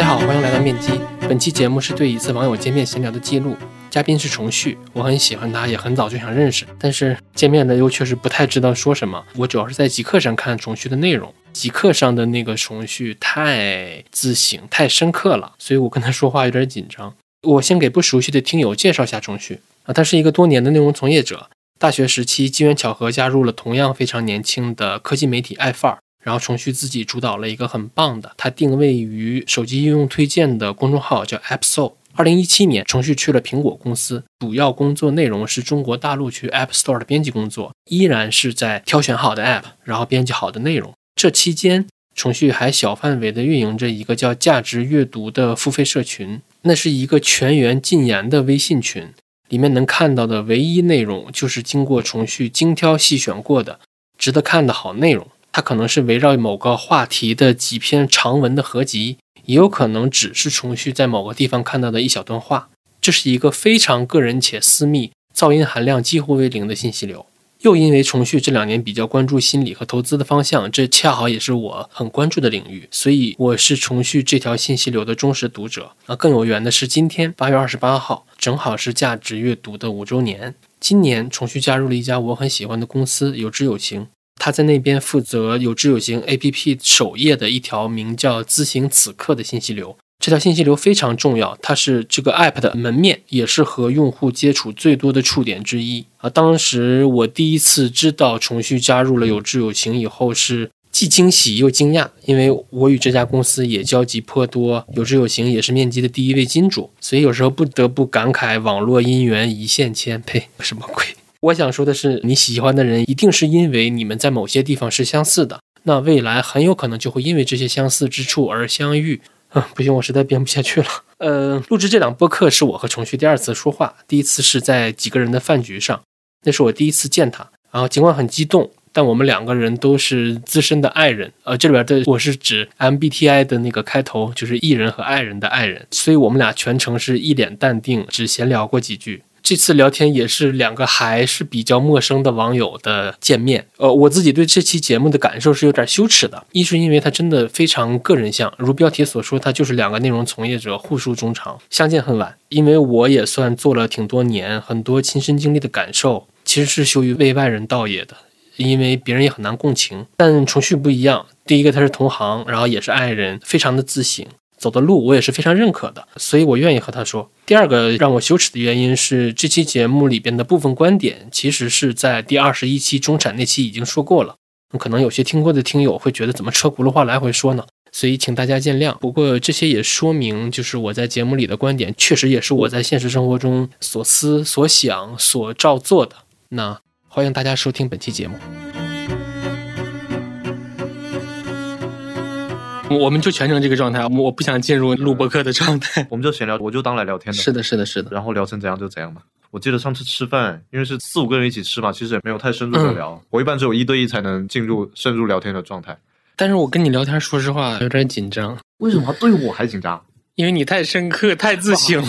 大家好，欢迎来到面基。本期节目是对一次网友见面闲聊的记录，嘉宾是重旭，我很喜欢他，也很早就想认识，但是见面了又确实不太知道说什么。我主要是在极客上看重旭的内容，极客上的那个重旭太自省、太深刻了，所以我跟他说话有点紧张。我先给不熟悉的听友介绍一下重旭啊，他是一个多年的内容从业者，大学时期机缘巧合加入了同样非常年轻的科技媒体爱范儿。然后程旭自己主导了一个很棒的，它定位于手机应用推荐的公众号叫 App Store。二零一七年，程序去了苹果公司，主要工作内容是中国大陆区 App Store 的编辑工作，依然是在挑选好的 App，然后编辑好的内容。这期间，程序还小范围的运营着一个叫价值阅读的付费社群，那是一个全员禁言的微信群，里面能看到的唯一内容就是经过程序精挑细选过的值得看的好内容。它可能是围绕某个话题的几篇长文的合集，也有可能只是重续在某个地方看到的一小段话。这是一个非常个人且私密、噪音含量几乎为零的信息流。又因为重续这两年比较关注心理和投资的方向，这恰好也是我很关注的领域，所以我是重续这条信息流的忠实读者。啊，更有缘的是，今天八月二十八号，正好是价值阅读的五周年。今年重续加入了一家我很喜欢的公司，有知有行。他在那边负责有知有行 APP 首页的一条名叫“咨询此刻”的信息流，这条信息流非常重要，它是这个 App 的门面，也是和用户接触最多的触点之一啊。当时我第一次知道重旭加入了有知有行以后，是既惊喜又惊讶，因为我与这家公司也交集颇多，有知有行也是面基的第一位金主，所以有时候不得不感慨网络姻缘一线牵，呸，什么鬼？我想说的是，你喜欢的人一定是因为你们在某些地方是相似的，那未来很有可能就会因为这些相似之处而相遇。啊，不行，我实在编不下去了。呃，录制这档播客是我和程序第二次说话，第一次是在几个人的饭局上，那是我第一次见他。然后尽管很激动，但我们两个人都是资深的爱人。呃，这里边的我是指 MBTI 的那个开头，就是艺人和爱人的爱人，所以我们俩全程是一脸淡定，只闲聊过几句。这次聊天也是两个还是比较陌生的网友的见面。呃，我自己对这期节目的感受是有点羞耻的。一是因为它真的非常个人向，如标题所说，它就是两个内容从业者互诉衷肠，相见恨晚。因为我也算做了挺多年，很多亲身经历的感受，其实是羞于为外人道也的，因为别人也很难共情。但程序不一样，第一个他是同行，然后也是爱人，非常的自省。走的路我也是非常认可的，所以我愿意和他说。第二个让我羞耻的原因是，这期节目里边的部分观点其实是在第二十一期中产那期已经说过了，可能有些听过的听友会觉得怎么车轱辘话来回说呢？所以请大家见谅。不过这些也说明，就是我在节目里的观点确实也是我在现实生活中所思所想所照做的。那欢迎大家收听本期节目。我们就全程这个状态，我不想进入录播课的状态，我们就闲聊，我就当来聊天的。是的，是的，是的。然后聊成怎样就怎样吧。我记得上次吃饭，因为是四五个人一起吃嘛，其实也没有太深入的聊。我一般只有一对一才能进入深入聊天的状态。但是我跟你聊天，说实话有点紧张。为什么对我还紧张？因为你太深刻、太自信了。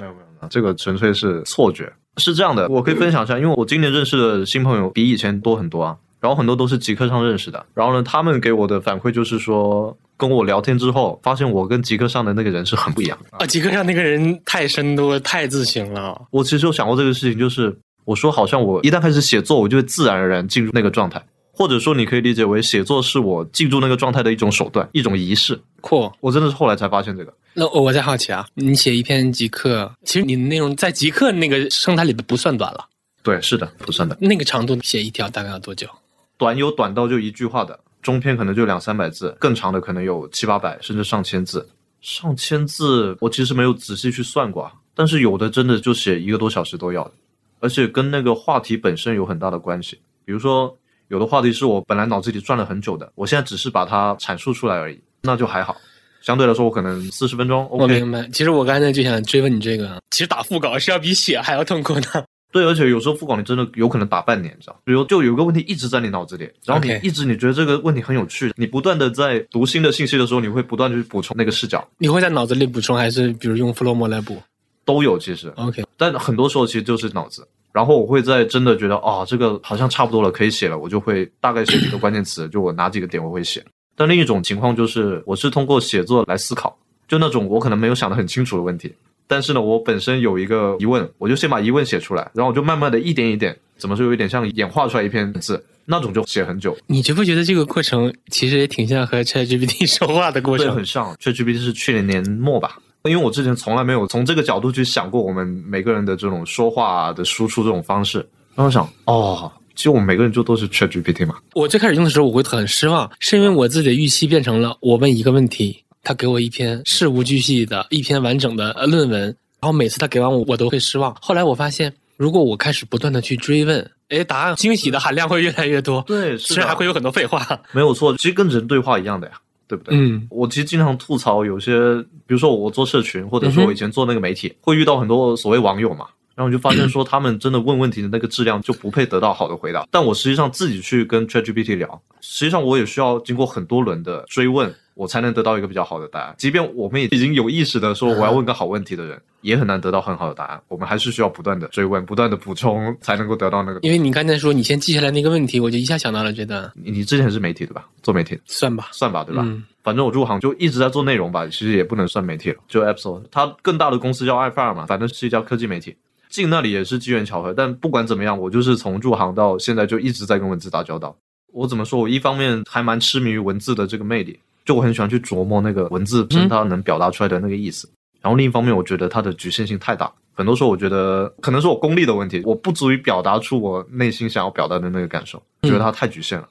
没有没有，这个纯粹是错觉。是这样的，我可以分享一下，因为我今年认识的新朋友比以前多很多啊。然后很多都是极客上认识的。然后呢，他们给我的反馈就是说。跟我聊天之后，发现我跟极客上的那个人是很不一样的啊！极客上那个人太深度、太自信了。我其实有想过这个事情，就是我说，好像我一旦开始写作，我就会自然而然进入那个状态，或者说你可以理解为写作是我进入那个状态的一种手段、一种仪式。酷！我真的是后来才发现这个。那我在好奇啊，你写一篇极客，其实你的内容在极客那个生态里不算短了。对，是的，不算短。那个长度写一条大概要多久？短有短到就一句话的。中篇可能就两三百字，更长的可能有七八百，甚至上千字。上千字，我其实没有仔细去算过，但是有的真的就写一个多小时都要的，而且跟那个话题本身有很大的关系。比如说，有的话题是我本来脑子里转了很久的，我现在只是把它阐述出来而已，那就还好。相对来说，我可能四十分钟。我明白。其实我刚才就想追问你这个，其实打副稿是要比写还要痛苦的。对，而且有时候副稿你真的有可能打半年，你知道比如就有个问题一直在你脑子里，然后你一直你觉得这个问题很有趣，你不断的在读新的信息的时候，你会不断的去补充那个视角。你会在脑子里补充，还是比如用 flow 模来补？都有其实。OK，但很多时候其实就是脑子。然后我会在真的觉得啊，这个好像差不多了，可以写了，我就会大概写几个关键词，就我哪几个点我会写。但另一种情况就是，我是通过写作来思考。就那种我可能没有想得很清楚的问题，但是呢，我本身有一个疑问，我就先把疑问写出来，然后我就慢慢的一点一点，怎么说，有点像演化出来一篇字，那种就写很久。你觉不觉得这个过程其实也挺像和 ChatGPT 说话的过对，程？很像。ChatGPT 是去年年末吧，因为我之前从来没有从这个角度去想过我们每个人的这种说话的输出这种方式。然后想，哦，其实我们每个人就都是 ChatGPT 嘛。我最开始用的时候，我会很失望，是因为我自己的预期变成了我问一个问题，他给我一篇事无巨细的一篇完整的呃论文，然后每次他给完我，我都会失望。后来我发现，如果我开始不断的去追问，哎，答案惊喜的含量会越来越多，对，虽然还会有很多废话。没有错，其实跟人对话一样的呀，对不对？嗯我其实经常吐槽有些，比如说我做社群，或者说我以前做那个媒体，会遇到很多所谓网友嘛，然后我就发现说他们真的问问题的那个质量就不配得到好的回答。但我实际上自己去跟 ChatGPT 聊，实际上我也需要经过很多轮的追问，我才能得到一个比较好的答案。即便我们也已经有意识的说我要问个好问题的人，也很难得到很好的答案。我们还是需要不断的追问，不断的补充，才能够得到那个。因为你刚才说你先记下来那个问题，我就一下想到了，觉得你你之前是媒体对吧？做媒体的算吧，算吧，对吧？嗯反正我入行就一直在做内容吧，其实也不能算媒体了，就 App Store。它更大的公司叫爱发尔嘛，反正是一家科技媒体。进那里也是机缘巧合，但不管怎么样，我就是从入行到现在就一直在跟文字打交道。我怎么说？我一方面还蛮痴迷于文字的这个魅力，就我很喜欢去琢磨那个文字本身它能表达出来的那个意思。然后另一方面，我觉得它的局限性太大，很多时候我觉得可能是我功力的问题，我不足以表达出我内心想要表达的那个感受，觉得它太局限了。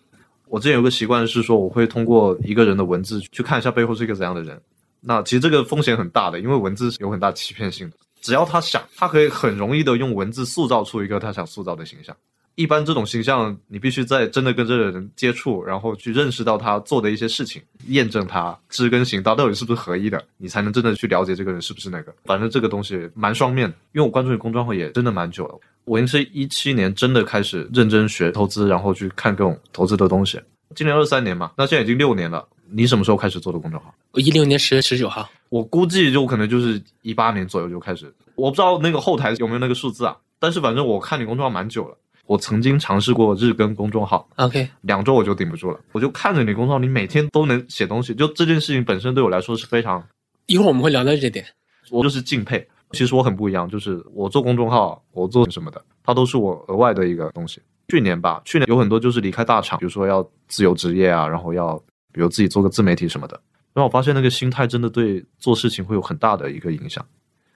我之前有个习惯是说，我会通过一个人的文字去看一下背后是一个怎样的人。那其实这个风险很大的，因为文字是有很大欺骗性的。只要他想，他可以很容易的用文字塑造出一个他想塑造的形象。一般这种形象，你必须在真的跟这个人接触，然后去认识到他做的一些事情，验证他知跟行到到底是不是合一的，你才能真的去了解这个人是不是那个。反正这个东西蛮双面的，因为我关注你公众号也真的蛮久了。我应该是一七年真的开始认真学投资，然后去看各种投资的东西。今年二三年嘛，那现在已经六年了。你什么时候开始做的公众号？我一六年十月十九号，我估计就可能就是一八年左右就开始，我不知道那个后台有没有那个数字啊。但是反正我看你公众号蛮久了，我曾经尝试过日更公众号，OK，两周我就顶不住了。我就看着你公众号，你每天都能写东西，就这件事情本身对我来说是非常，一会儿我们会聊到这点。我就是敬佩。其实我很不一样，就是我做公众号，我做什么的，它都是我额外的一个东西。去年吧，去年有很多就是离开大厂，比如说要自由职业啊，然后要比如自己做个自媒体什么的。然后我发现那个心态真的对做事情会有很大的一个影响。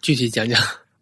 具体讲讲。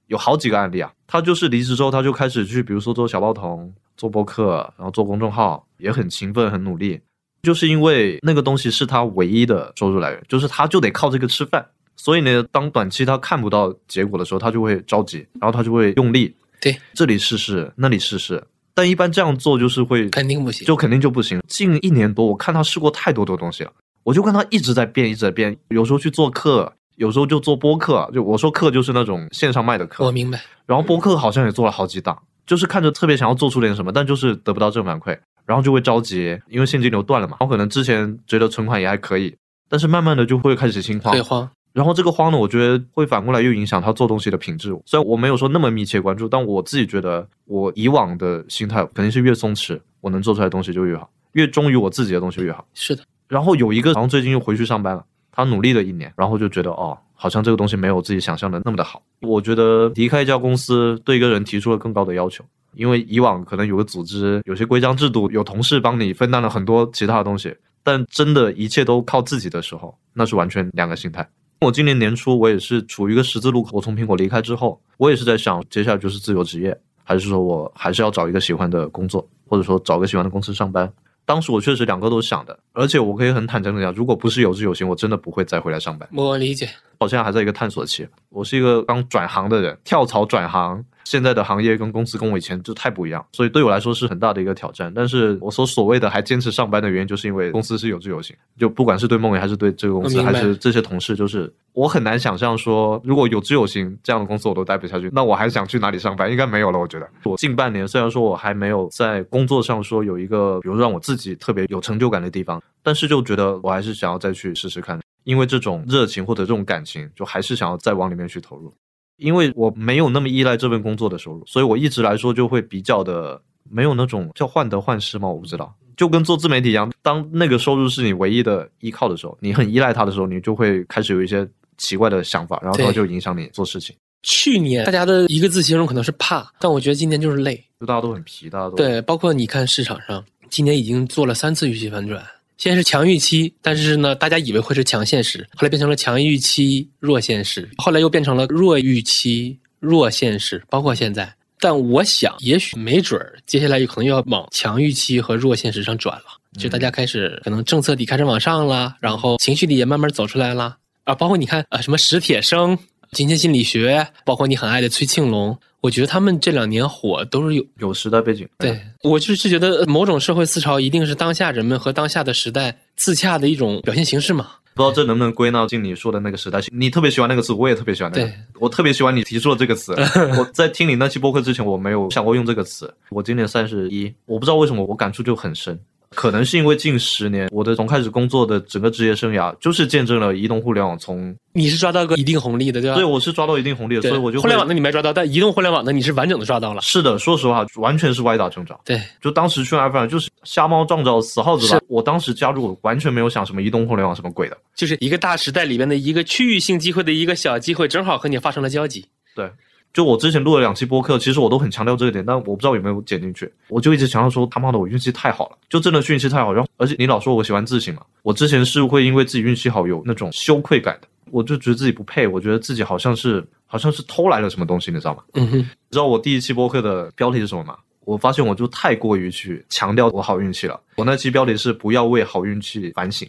有好几个案例啊，他就是离职之后，他就开始去，比如说做小报童、做播客，然后做公众号，也很勤奋、很努力。就是因为那个东西是他唯一的收入来源，就是他就得靠这个吃饭。所以呢，当短期他看不到结果的时候，他就会着急，然后他就会用力，对，这里试试，那里试试。但一般这样做就是会肯定不行。就肯定就不行。近一年多，我看他试过太多的东西了，我就看他一直在变，一直在变。有时候去做课，有时候就做播客。就我说课就是那种线上卖的课，我明白。然后播客好像也做了好几档，就是看着特别想要做出点什么，但就是得不到正反馈，然后就会着急，因为现金流断了嘛。然后可能之前觉得存款也还可以，但是慢慢的就会开始心慌对。慌。然后这个慌呢，我觉得会反过来又影响他做东西的品质。虽然我没有说那么密切关注，但我自己觉得我以往的心态肯定是越松弛，我能做出来的东西就越好，越忠于我自己的东西越好。是的，然后有一个，然后最近又回去上班了，他努力了一年，然后就觉得哦，好像这个东西没有自己想象的那么的好。我觉得离开一家公司对一个人提出了更高的要求，因为以往可能有个组织，有些规章制度，有同事帮你分担了很多其他的东西，但真的一切都靠自己的时候，那是完全两个心态。我今年年初，我也是处于一个十字路口。我从苹果离开之后，我也是在想，接下来就是自由职业，还是说我还是要找一个喜欢的工作，或者说找个喜欢的公司上班。当时我确实两个都想的，而且我可以很坦诚的讲，如果不是有志有行，我真的不会再回来上班。我理解。我现在还在一个探索期，我是一个刚转行的人，跳槽转行，现在的行业跟公司跟我以前就太不一样，所以对我来说是很大的一个挑战。但是我所所谓的还坚持上班的原因，就是因为公司是有志有行，就不管是对梦圆还是对这个公司，还是这些同事，就是我很难想象说，如果有志有行这样的公司我都待不下去，那我还想去哪里上班？应该没有了，我觉得。我近半年虽然说我还没有在工作上说有一个，比如让我自己特别有成就感的地方，但是就觉得我还是想要再去试试看。因为这种热情或者这种感情，就还是想要再往里面去投入。因为我没有那么依赖这份工作的收入，所以我一直来说就会比较的没有那种叫患得患失吗？我不知道，就跟做自媒体一样，当那个收入是你唯一的依靠的时候，你很依赖它的时候，你就会开始有一些奇怪的想法，然后它就影响你做事情，去年大家的一个字形容可能是怕，但我觉得今年就是累。就大家都很皮，大家都对，包括你看市场上，今年已经做了三次预期反转。先是强预期，但是呢，大家以为会是强现实，后来变成了强预期弱现实，后来又变成了弱预期弱现实，包括现在。但我想，也许没准儿，接下来有可能要往强预期和弱现实上转了，就大家开始可能政策底开始往上了，然后情绪底也慢慢走出来了。啊，包括你看啊，什么史铁生、金钱心理学，包括你很爱的崔庆龙，我觉得他们这两年火都是有有时代背景。对我就是觉得某种社会思潮一定是当下人们和当下的时代自洽的一种表现形式嘛。不知道这能不能归纳进你说的那个时代？你特别喜欢那个词，我也特别喜欢那个。对我特别喜欢你提出的这个词。我在听你那期播客之前，我没有想过用这个词。我今年三十一，我不知道为什么我感触就很深。可能是因为近十年我的从开始工作的整个职业生涯，就是见证了移动互联网从你是抓到个一定红利的，对吧？对我是抓到一定红利的，所以我就互联网的你没抓到，但移动互联网的你是完整的抓到了。是的，说实话，完全是歪打正着。对，就当时去 iPhone 就是瞎猫撞着死耗子吧。我当时加入，完全没有想什么移动互联网什么鬼的。就是一个大时代里边的一个区域性机会的一个小机会，正好和你发生了交集。对，就我之前录了两期播客，其实我都很强调这个点，但我不知道有没有剪进去。我就一直强调说，他妈的，我运气太好了，就真的运气太好。然后，而且你老说我喜欢自省嘛，我之前是会因为自己运气好有那种羞愧感的，我就觉得自己不配，我觉得自己好像是好像是偷来了什么东西，你知道吗？嗯哼，你知道我第一期播客的标题是什么吗？我发现我就太过于去强调我好运气了。我那期标题是不要为好运气反省，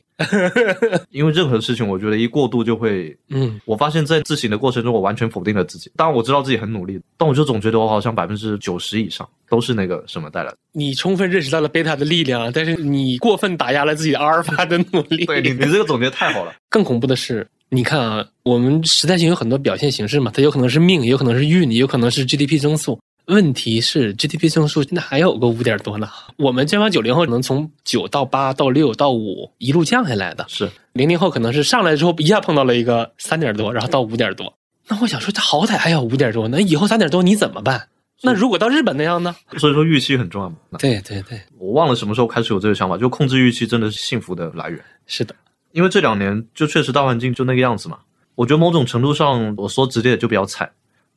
因为任何事情我觉得一过度就会嗯，我发现，在自省的过程中，我完全否定了自己。当然，我知道自己很努力，但我就总觉得我好像百分之九十以上都是那个什么带来的。你充分认识到了贝塔的力量，但是你过分打压了自己的阿尔法的努力。对你，你这个总结太好了。更恐怖的是，你看啊，我们时代性有很多表现形式嘛，它有可能是命，也有可能是运，也有可能是 GDP 增速。问题是 GDP 增速现在还有个五点多呢。我们这帮九零后可能从九到八到六到五一路降下来的，是，零零后可能是上来之后一下碰到了一个三点多，然后到五点多。那我想说，他好歹还有五点多，那以后三点多你怎么办？那如果到日本那样呢？所以说预期很重要嘛。对对对，我忘了什么时候开始有这个想法，就控制预期真的是幸福的来源。是的，因为这两年就确实大环境就那个样子嘛。我觉得某种程度上，我说直接点就比较惨。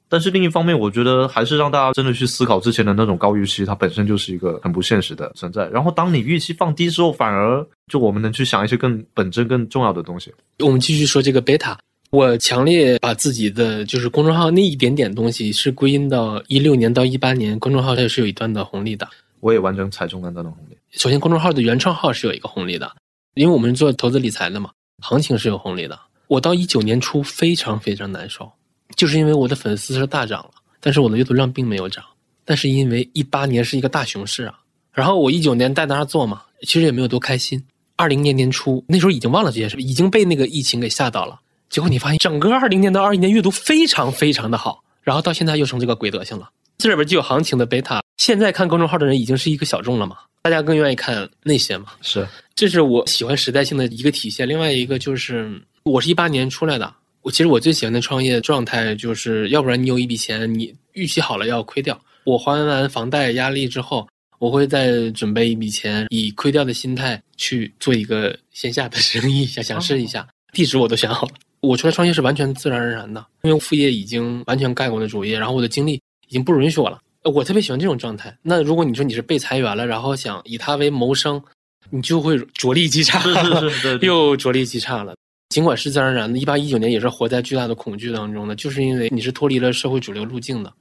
但是另一方面，我觉得还是让大家真的去思考之前的那种高预期，它本身就是一个很不现实的存在。然后当你预期放低之后，反而就我们能去想一些更本真、更重要的东西。我们继续说这个贝塔。我强烈把自己的就是公众号那一点点东西是归因到一六年到一八年，公众号它是有一段的红利的。我也完整踩中了那段红利。首先，公众号的原创号是有一个红利的，因为我们是做投资理财的嘛，行情是有红利的。我到一九年初非常非常难受，就是因为我的粉丝是大涨了，但是我的阅读量并没有涨。但是因为一八年是一个大熊市啊，然后我一九年在那儿做嘛，其实也没有多开心。二零年年初那时候已经忘了这件事，已经被那个疫情给吓到了。结果你发现整个二零年到二一年阅读非常非常的好，然后到现在又成这个鬼德行了。这里边就有行情的贝塔，现在看公众号的人已经是一个小众了嘛，大家更愿意看那些嘛。是，这是我喜欢时代性的一个体现。另外一个就是，我是一八年出来的，我其实我最喜欢的创业状态就是，要不然你有一笔钱，你预期好了要亏掉，我还完房贷压力之后，我会再准备一笔钱，以亏掉的心态去做一个线下的生意，想想试一下，地址我都想好了。我出来创业是完全自然而然的，因为副业已经完全盖过了主业，然后我的精力已经不允许我了。我特别喜欢这种状态。那如果你说你是被裁员了，然后想以它为谋生，你就会着力极差，是是是，对对。又着力极差了。尽管是自然而然的，一八一九年也是活在巨大的恐惧当中的，就是因为你是脱离了社会主流路径的。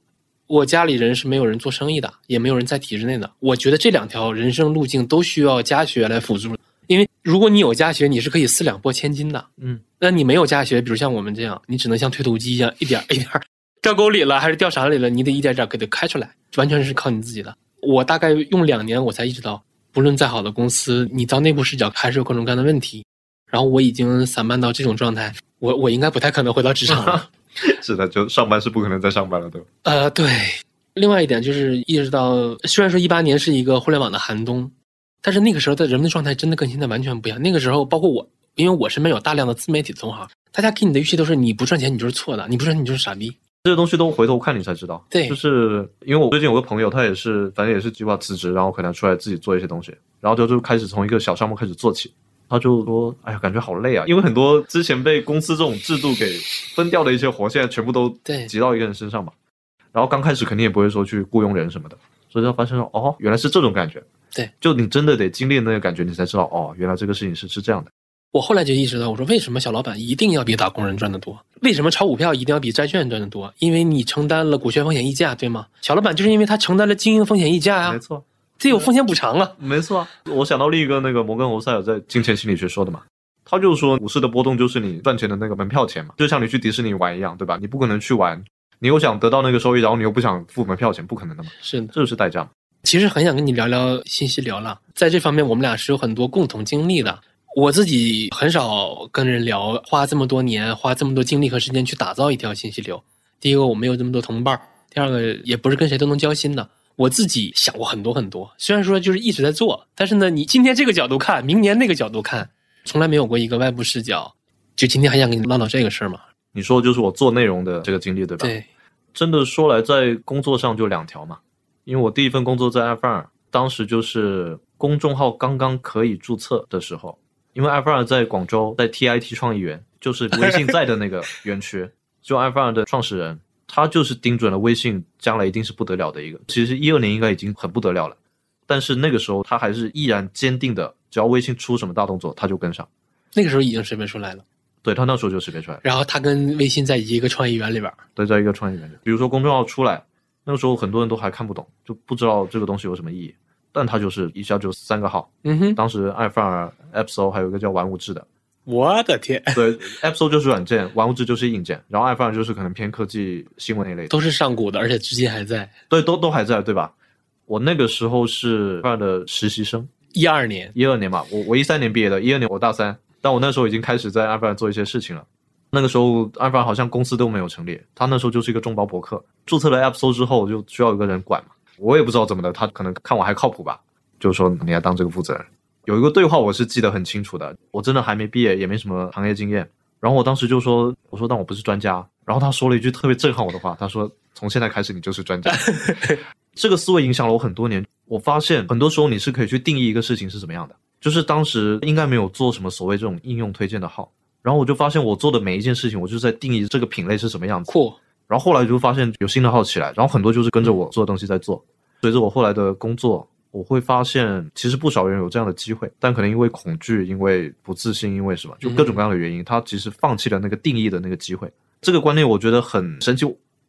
我家里人是没有人做生意的，也没有人在体制内的。我觉得这两条人生路径都需要家学来辅助，因为如果你有家学，你是可以四两拨千斤的。嗯，那你没有家学，比如像我们这样，你只能像推土机一样，一点儿一点儿 掉沟里了，还是掉啥里了，你得一点点给它开出来，完全是靠你自己的。我大概用两年，我才意识到，不论再好的公司，你到内部视角还是有各种各样的问题。然后我已经散漫到这种状态，我我应该不太可能回到职场了。是的，就上班是不可能再上班了，对吧？呃，对。另外一点就是意识到，虽然说一八年是一个互联网的寒冬，但是那个时候的人们的状态真的跟现在完全不一样。那个时候，包括我，因为我身边有大量的自媒体同行，大家给你的预期都是你不赚钱你就是错的，你不赚钱你就是傻逼。这些东西都回头看你才知道。对就是因为我最近有个朋友，他也是，反正也是计划辞职，然后可能出来自己做一些东西，然后就就开始从一个小项目开始做起，他就说：“哎呀，感觉好累啊，因为很多之前被公司这种制度给分掉的一些活，现在全部都对挤到一个人身上嘛。然后刚开始肯定也不会说去雇佣人什么的，所以他发现说，哦，原来是这种感觉。对，就你真的得经历那个感觉，你才知道，哦，原来这个事情是是这样的。我后来就意识到，我说为什么小老板一定要比打工人赚得多？为什么炒股票一定要比债券赚得多？因为你承担了股权风险溢价，对吗？小老板就是因为他承担了经营风险溢价啊没，错，这有风险补偿啊。没错啊。我想到另一个那个摩根·欧塞尔在《金钱心理学》说的嘛，他就说股市的波动就是你赚钱的那个门票钱嘛，就像你去迪士尼玩一样，对吧？你不可能去玩，你又想得到那个收益，然后你又不想付门票钱，不可能的嘛，是的，这就是代价嘛。其实很想跟你聊聊信息流了，在这方面我们俩是有很多共同经历的。我自己很少跟人聊，花这么多年，花这么多精力和时间去打造一条信息流。第一个，我没有这么多同伴；第二个，也不是跟谁都能交心的。我自己想过很多很多，虽然说就是一直在做，但是呢，你今天这个角度看，明年那个角度看，从来没有过一个外部视角。就今天还想跟你唠唠这个事儿嘛？你说的就是我做内容的这个经历，对吧？对，真的说来，在工作上就两条嘛，因为我第一份工作在 F 二，当时就是公众号刚刚可以注册的时候，因为 F 二在广州，在 TIT 创意园，就是微信在的那个园区，就 F 二的创始人，他就是盯准了微信将来一定是不得了的一个。其实一二年应该已经很不得了了，但是那个时候他还是依然坚定的，只要微信出什么大动作，他就跟上。那个时候已经识别出来了。对他那时候就识别出来了。然后他跟微信在一个创意园里边儿，对，在一个创意园里，比如说公众号出来，那个时候很多人都还看不懂，就不知道这个东西有什么意义。但他就是一下就三个号，嗯哼，当时爱范儿、Appso 还有一个叫玩物质的，我的天，对，Appso 就是软件，玩物志就是硬件，然后 iPhone 就是可能偏科技新闻一类的，都是上古的，而且至今还在。对，都都还在，对吧？我那个时候是范儿的实习生，一二年，一二年嘛，我我一三年毕业的，一二年我大三，但我那时候已经开始在 iPhone 做一些事情了。那个时候，iPhone 好像公司都没有成立，他那时候就是一个众包博客。注册了 App 搜之后，就需要有个人管嘛。我也不知道怎么的，他可能看我还靠谱吧，就说你要当这个负责人。有一个对话我是记得很清楚的，我真的还没毕业，也没什么行业经验。然后我当时就说，我说但我不是专家。然后他说了一句特别震撼我的话，他说从现在开始你就是专家。这个思维影响了我很多年。我发现很多时候你是可以去定义一个事情是怎么样的，就是当时应该没有做什么所谓这种应用推荐的号。然后我就发现我做的每一件事情，我就是在定义这个品类是什么样子。酷，然后后来就发现有新的号起来，然后很多就是跟着我做的东西在做。随着我后来的工作，我会发现其实不少人有这样的机会，但可能因为恐惧、因为不自信、因为什么，就各种各样的原因，他其实放弃了那个定义的那个机会。这个观念我觉得很神奇。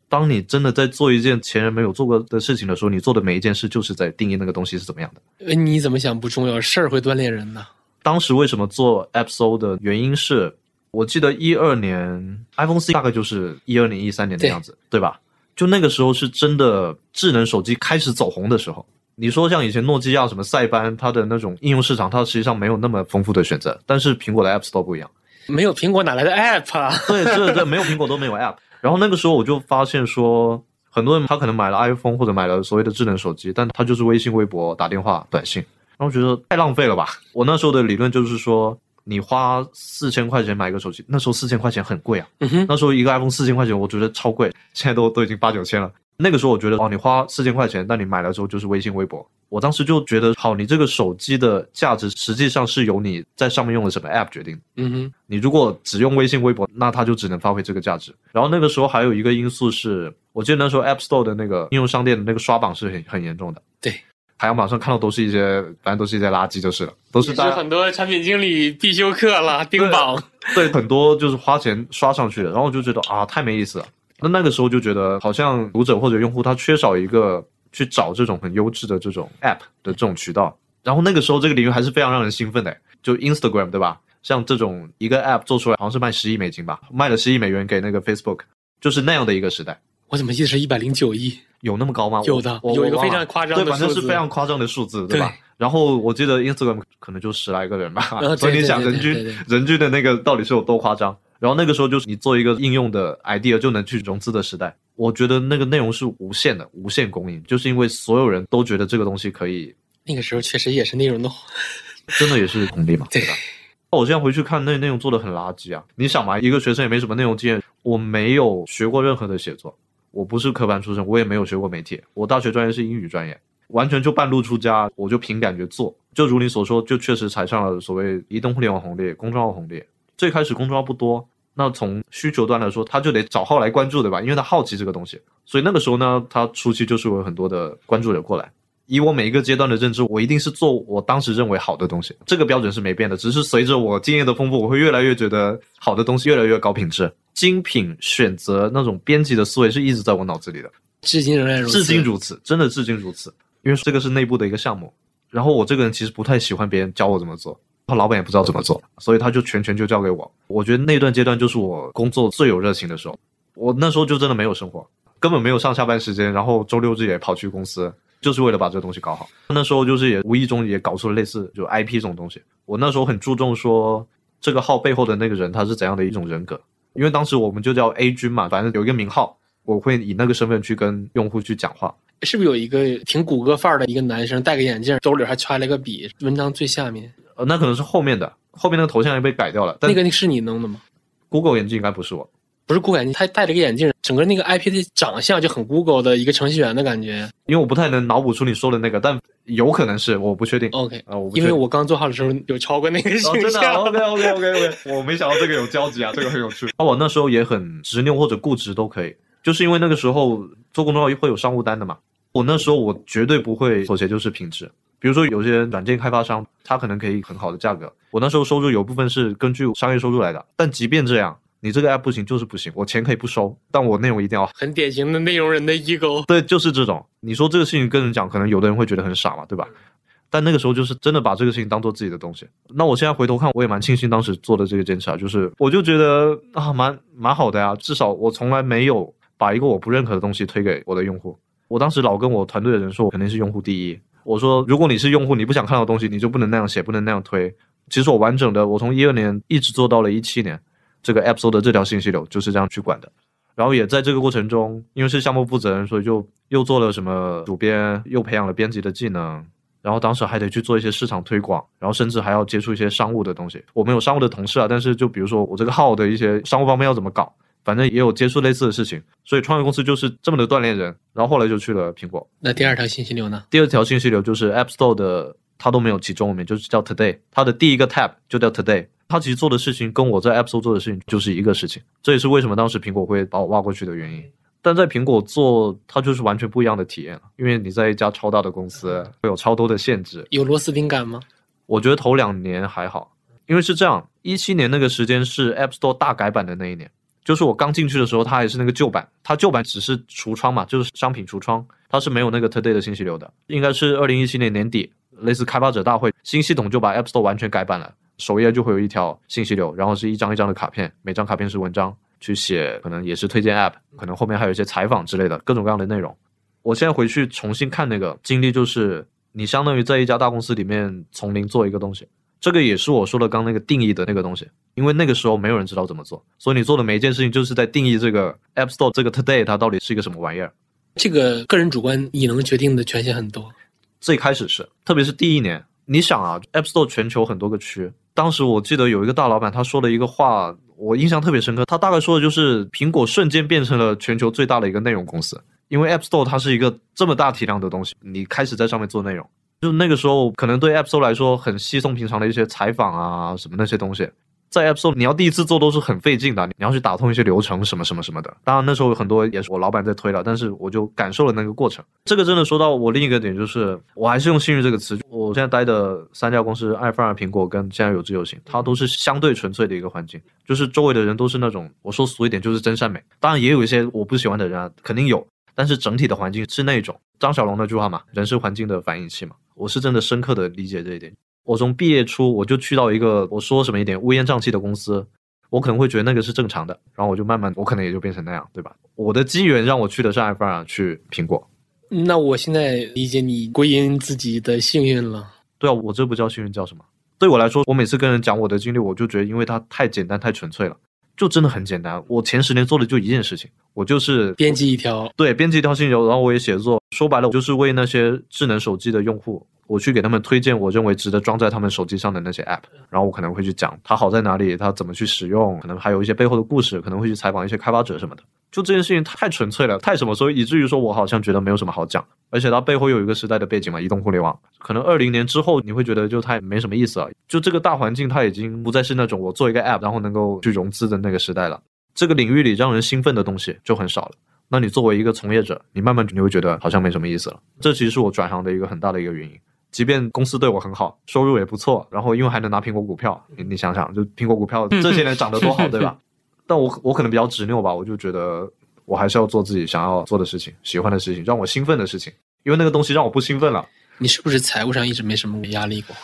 当你真的在做一件前人没有做过的事情的时候，你做的每一件事就是在定义那个东西是怎么样的。呃你怎么想不重要，事儿会锻炼人呢。当时为什么做 App 搜的原因是，我记得一二年 iPhone C 大概就是一二年、一三年的样子，对吧？就那个时候是真的智能手机开始走红的时候。你说像以前诺基亚什么塞班，它的那种应用市场，它实际上没有那么丰富的选择。但是苹果的 App Store 不一样，没有苹果哪来的 App 啊？对，对对，没有苹果都没有 App。然后那个时候我就发现说，很多人他可能买了 iPhone 或者买了所谓的智能手机，但他就是微信、微博、打电话、短信，然后觉得太浪费了吧。我那时候的理论就是说，你花四千块钱买个手机，那时候四千块钱很贵啊。嗯，那时候一个 iPhone 四千块钱，我觉得超贵，现在都都已经八九千了。那个时候我觉得哦，你花四千块钱，但你买了之后就是微信、微博。我当时就觉得，好，你这个手机的价值实际上是由你在上面用的什么 App 决定。嗯哼，你如果只用微信、微博，那它就只能发挥这个价值。然后那个时候还有一个因素是，我记得那时候 App Store 的那个应用商店的那个刷榜是很很严重的。对，排行榜上看到都是一些，反正都是一些垃圾就是了，都是大是很多产品经理必修课了，盯榜。对很多就是花钱刷上去的，然后我就觉得啊太没意思了。那那个时候就觉得好像读者或者用户他缺少一个去找这种很优质的这种 App 的这种渠道。然后那个时候这个领域还是非常让人兴奋的，就 Instagram 对吧？像这种一个 App 做出来好像是卖十亿美金吧，卖了十亿美元给那个 Facebook，就是那样的一个时代。我怎么记得是一百零九亿？有那么高吗？有的有一个非常夸张的对，反正是非常夸张的数字，对吧对？然后我记得 Instagram 可能就十来个人吧，呃 所以你想人均人均的那个到底是有多夸张？然后那个时候就是你做一个应用的 idea 就能去融资的时代，我觉得那个内容是无限的，无限供应，就是因为所有人都觉得这个东西可以，那个时候确实也是内容的，真的也是 红利嘛，对对吧？我现在回去看那内容做的很垃圾啊！你想嘛，一个学生也没什么内容经验，我没有学过任何的写作，我不是科班出身，我也没有学过媒体，我大学专业是英语专业，完全就半路出家，我就凭感觉做。就如你所说，就确实踩上了所谓移动互联网红利、公众号红利。最开始公众号不多，那从需求端来说，他就得找号来关注，对吧？因为他好奇这个东西，所以那个时候呢，他初期就是有很多的关注者过来。以我每一个阶段的认知，我一定是做我当时认为好的东西，这个标准是没变的。只是随着我经验的丰富，我会越来越觉得好的东西越来越高品质、精品选择那种编辑的思维是一直在我脑子里的，至今仍然如此。至今如此，真的至今如此。因为这个是内部的一个项目，然后我这个人其实不太喜欢别人教我怎么做，然后老板也不知道怎么做，所以他就全权就交给我。我觉得那段阶段就是我工作最有热情的时候，我那时候就真的没有生活，根本没有上下班时间，然后周六日也跑去公司。就是为了把这个东西搞好。那时候就是也无意中也搞出了类似就 IP 这种东西。我那时候很注重说这个号背后的那个人他是怎样的一种人格，因为当时我们就叫 A 君嘛，反正有一个名号，我会以那个身份去跟用户去讲话。是不是有一个挺谷歌范儿的一个男生，戴个眼镜，兜里还揣了个笔，文章最下面？呃，那可能是后面的，后面那个头像也被改掉了。但那个那是你弄的吗？Google 眼镜应该不是我。不是 Google 眼镜，他戴了个眼镜，整个那个 IP 的长相就很 Google 的一个程序员的感觉。因为我不太能脑补出你说的那个，但有可能是，我不确定。OK 啊，我因为我刚做号的时候有超过那个形象。真的 OK OK OK OK，我没想到这个有交集啊，这个很有趣。那我那时候也很执拗或者固执都可以，就是因为那个时候做公众号会有商务单的嘛。我那时候我绝对不会妥协，就是品质。比如说有些软件开发商，他可能可以很好的价格，我那时候收入有部分是根据商业收入来的，但即便这样。你这个 app 不行就是不行，我钱可以不收，但我内容一定要很典型的内容人的 ego。对，就是这种。你说这个事情跟人讲，可能有的人会觉得很傻嘛，对吧？但那个时候就是真的把这个事情当做自己的东西。那我现在回头看，我也蛮庆幸当时做的这个坚持啊，就是我就觉得啊，蛮蛮好的呀。至少我从来没有把一个我不认可的东西推给我的用户。我当时老跟我团队的人说，我肯定是用户第一。我说，如果你是用户，你不想看到东西，你就不能那样写，不能那样推。其实我完整的，我从一二年一直做到了一七年。这个 App Store 的这条信息流就是这样去管的，然后也在这个过程中，因为是项目负责人，所以就又做了什么主编，又培养了编辑的技能，然后当时还得去做一些市场推广，然后甚至还要接触一些商务的东西。我们有商务的同事啊，但是就比如说我这个号的一些商务方面要怎么搞，反正也有接触类似的事情。所以创业公司就是这么的锻炼人。然后后来就去了苹果。那第二条信息流呢？第二条信息流就是 App Store 的，它都没有起中文名，就是叫 Today，它的第一个 tab 就叫 Today。它其实做的事情跟我在 App Store 做的事情就是一个事情，这也是为什么当时苹果会把我挖过去的原因。但在苹果做，它就是完全不一样的体验了，因为你在一家超大的公司，会有超多的限制。有螺丝钉感吗？我觉得头两年还好，因为是这样，一七年那个时间是 App Store 大改版的那一年，就是我刚进去的时候，它还是那个旧版，它旧版只是橱窗嘛，就是商品橱窗，它是没有那个 Today 的信息流的。应该是二零一七年年底，类似开发者大会，新系统就把 App Store 完全改版了。首页就会有一条信息流，然后是一张一张的卡片，每张卡片是文章，去写可能也是推荐 App，可能后面还有一些采访之类的各种各样的内容。我现在回去重新看那个经历，就是你相当于在一家大公司里面从零做一个东西，这个也是我说的刚那个定义的那个东西，因为那个时候没有人知道怎么做，所以你做的每一件事情就是在定义这个 App Store 这个 Today 它到底是一个什么玩意儿。这个个人主观你能决定的权限很多。最开始是，特别是第一年，你想啊，App Store 全球很多个区。当时我记得有一个大老板，他说了一个话，我印象特别深刻。他大概说的就是，苹果瞬间变成了全球最大的一个内容公司，因为 App Store 它是一个这么大体量的东西，你开始在上面做内容，就那个时候可能对 App Store 来说很稀松平常的一些采访啊什么那些东西。在 App Store，你要第一次做都是很费劲的，你要去打通一些流程什么什么什么的。当然那时候有很多也是我老板在推了，但是我就感受了那个过程。这个真的说到我另一个点，就是我还是用幸运这个词。我现在待的三家公司，爱范儿、苹果跟现在有自由行，它都是相对纯粹的一个环境，就是周围的人都是那种我说俗一点就是真善美。当然也有一些我不喜欢的人啊，肯定有，但是整体的环境是那种张小龙那句话嘛，人是环境的反应器嘛。我是真的深刻的理解这一点。我从毕业初我就去到一个我说什么一点乌烟瘴气的公司，我可能会觉得那个是正常的，然后我就慢慢我可能也就变成那样，对吧？我的机缘让我去的是 iPhone，去苹果。那我现在理解你归因自己的幸运了。对啊，我这不叫幸运，叫什么？对我来说，我每次跟人讲我的经历，我就觉得因为它太简单、太纯粹了，就真的很简单。我前十年做的就一件事情，我就是编辑一条，对，编辑一条信息流，然后我也写作。说白了，我就是为那些智能手机的用户。我去给他们推荐我认为值得装在他们手机上的那些 App，然后我可能会去讲它好在哪里，它怎么去使用，可能还有一些背后的故事，可能会去采访一些开发者什么的。就这件事情太纯粹了，太什么，所以以至于说我好像觉得没有什么好讲。而且它背后有一个时代的背景嘛，移动互联网，可能二零年之后你会觉得就太没什么意思了。就这个大环境，它已经不再是那种我做一个 app 然后能够去融资的那个时代了。这个领域里让人兴奋的东西就很少了。那你作为一个从业者，你慢慢你会觉得好像没什么意思了。这其实是我转行的一个很大的一个原因。即便公司对我很好，收入也不错，然后因为还能拿苹果股票，你你想想，就苹果股票这些年涨得多好，对吧？但我我可能比较执拗吧，我就觉得我还是要做自己想要做的事情，喜欢的事情，让我兴奋的事情。因为那个东西让我不兴奋了。你是不是财务上一直没什么压力过？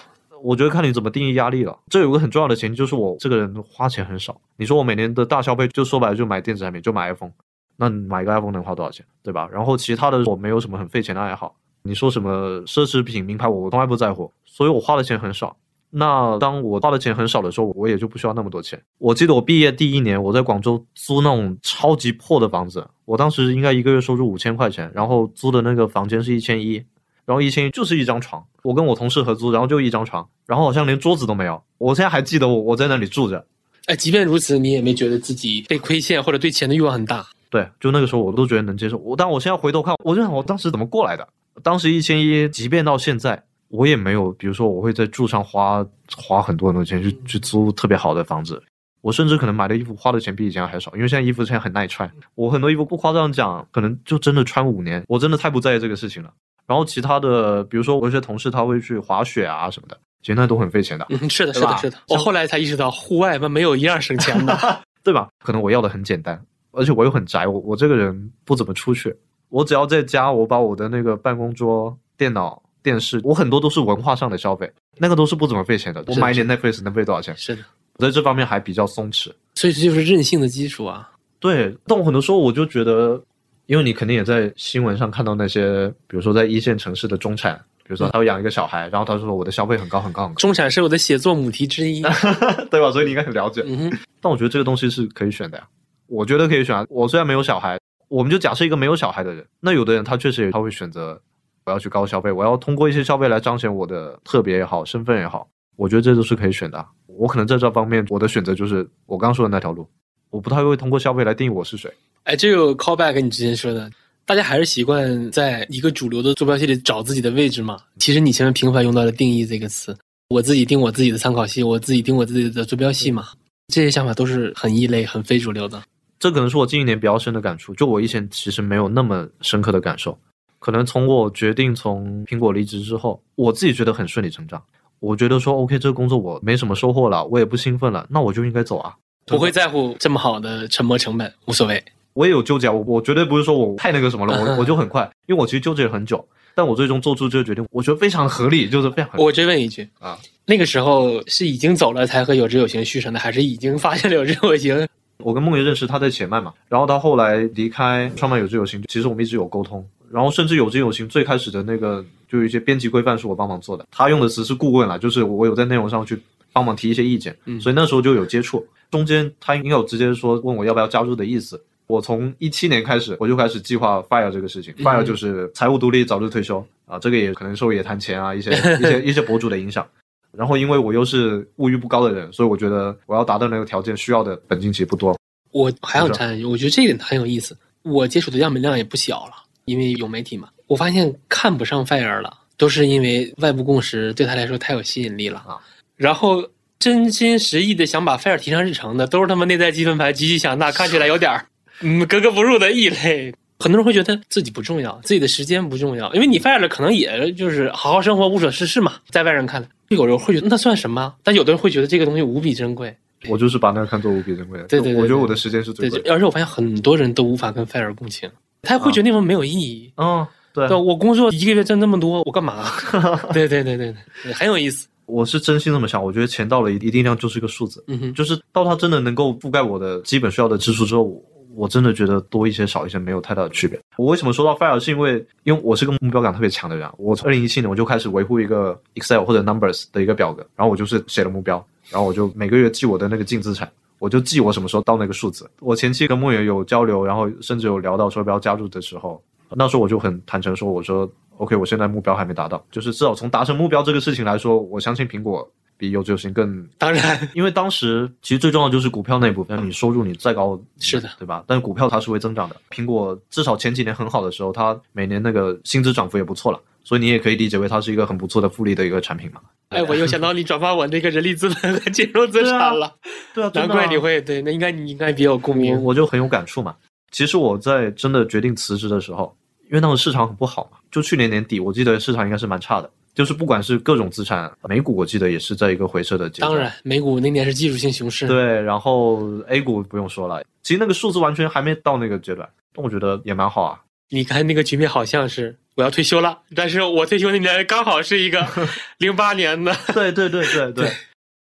我觉得看你怎么定义压力了。这有个很重要的前提，就是我这个人花钱很少。你说我每年的大消费，就说白了就买电子产品，就买 iPhone。那买一个 iPhone 能花多少钱，对吧？然后其他的我没有什么很费钱的爱好。你说什么奢侈品、名牌，我从来不在乎，所以我花的钱很少。那当我花的钱很少的时候，我也就不需要那么多钱。我记得我毕业第一年，我在广州租那种超级破的房子，我当时应该一个月收入五千块钱，然后租的那个房间是一千一，然后一千一就是一张床，我跟我同事合租，然后就一张床，然后好像连桌子都没有。我现在还记得我我在那里住着。哎，即便如此，你也没觉得自己被亏欠或者对钱的欲望很大？对，就那个时候我都觉得能接受。我但我现在回头看，我就想我当时怎么过来的？当时一千一，即便到现在。我也没有，比如说我会在住上花花很多很多钱去去租特别好的房子，我甚至可能买的衣服花的钱比以前还少，因为现在衣服现在很耐穿，我很多衣服不夸张讲，可能就真的穿五年，我真的太不在意这个事情了。然后其他的，比如说我有些同事他会去滑雪啊什么的，其实那都很费钱的。嗯，是的，是的，是的。我后来才意识到，户外嘛没有一样省钱的，对吧？可能我要的很简单，而且我又很宅，我我这个人不怎么出去，我只要在家，我把我的那个办公桌、电脑。电视，我很多都是文化上的消费，那个都是不怎么费钱的。我买一点 Netflix 能费多少钱？是的，我在这方面还比较松弛，所以这就是任性的基础啊。对，但我很多时候我就觉得，因为你肯定也在新闻上看到那些，比如说在一线城市的中产，比如说他要养一个小孩，然后他说我的消费很高很高很高。中产是我的写作母题之一，对吧？所以你应该很了解。嗯。但我觉得这个东西是可以选的呀，我觉得可以选。我虽然没有小孩，我们就假设一个没有小孩的人，那有的人他确实他会选择。我要去高消费，我要通过一些消费来彰显我的特别也好，身份也好，我觉得这都是可以选的。我可能在这方面，我的选择就是我刚说的那条路，我不太会通过消费来定义我是谁。哎，这个 callback 你之前说的，大家还是习惯在一个主流的坐标系里找自己的位置嘛？其实你前面频繁用到了“定义”这个词，我自己定我自己的参考系，我自己定我自己的坐标系嘛？这些想法都是很异类、很非主流的。这可能是我近一年比较深的感触，就我以前其实没有那么深刻的感受。可能从我决定从苹果离职之后，我自己觉得很顺理成章。我觉得说，OK，这个工作我没什么收获了，我也不兴奋了，那我就应该走啊，不会在乎这么好的沉没成本，无所谓。我也有纠结，我我绝对不是说我太那个什么了，我 我就很快，因为我其实纠结了很久，但我最终做出这个决定，我觉得非常合理，就是非常。我追问一句啊，那个时候是已经走了才和有志有行续成的，还是已经发现了有志有行？我跟梦爷认识，他在且慢嘛，然后他后来离开创办有志有行，其实我们一直有沟通。然后甚至有惊有行，最开始的那个就有一些编辑规范是我帮忙做的，他用的词是顾问了，就是我有在内容上去帮忙提一些意见，所以那时候就有接触。中间他应该有直接说问我要不要加入的意思。我从一七年开始我就开始计划 fire 这个事情，fire 就是财务独立、早日退休啊，这个也可能受野谈钱啊一些 一些一些博主的影响。然后因为我又是物欲不高的人，所以我觉得我要达到那个条件需要的本金其实不多。我还想插一句，我觉得这一点很有意思，我接触的样本量也不小了。因为有媒体嘛，我发现看不上 Fire 了，都是因为外部共识对他来说太有吸引力了啊。然后真心实意的想把 Fire 提上日程的，都是他们内在积分牌极其强大，看起来有点儿 嗯格格不入的异类。很多人会觉得自己不重要，自己的时间不重要，因为你 Fire 可能也就是好好生活，无所事事嘛。在外人看来，有人会觉得那算什么？但有的人会觉得这个东西无比珍贵。我就是把那个看作无比珍贵的。对对，我觉得我的时间是最贵。而且我发现很多人都无法跟 Fire 共情。他会觉得那种没有意义。嗯，对，我工作一个月挣那么多，我干嘛？对对对对对，很有意思。我是真心这么想，我觉得钱到了一一定量就是一个数字，嗯哼，就是到它真的能够覆盖我的基本需要的支出之后，我真的觉得多一些少一些没有太大的区别。我为什么说到 fire，是因为因为我是个目标感特别强的人，我从二零一七年我就开始维护一个 Excel 或者 Numbers 的一个表格，然后我就是写了目标，然后我就每个月记我的那个净资产。我就记我什么时候到那个数字。我前期跟梦远有交流，然后甚至有聊到说要不要加入的时候，那时候我就很坦诚说，我说 OK，我现在目标还没达到，就是至少从达成目标这个事情来说，我相信苹果比有救星更。当然，因为当时其实最重要就是股票那部分，你收入你再高是的，对吧？但是股票它是会增长的。苹果至少前几年很好的时候，它每年那个薪资涨幅也不错了，所以你也可以理解为它是一个很不错的复利的一个产品嘛。哎，我又想到你转发我那个人力资本和金融资产了，对啊，难怪你会对，那应该你应该比较共鸣，我就很有感触嘛。其实我在真的决定辞职的时候，因为那个市场很不好嘛，就去年年底，我记得市场应该是蛮差的。就是不管是各种资产，美股我记得也是在一个回撤的阶段。当然，美股那年是技术性熊市。对，然后 A 股不用说了，其实那个数字完全还没到那个阶段，但我觉得也蛮好啊。你看那个局面好像是我要退休了，但是我退休那年刚好是一个 零八年的。对对对对 对，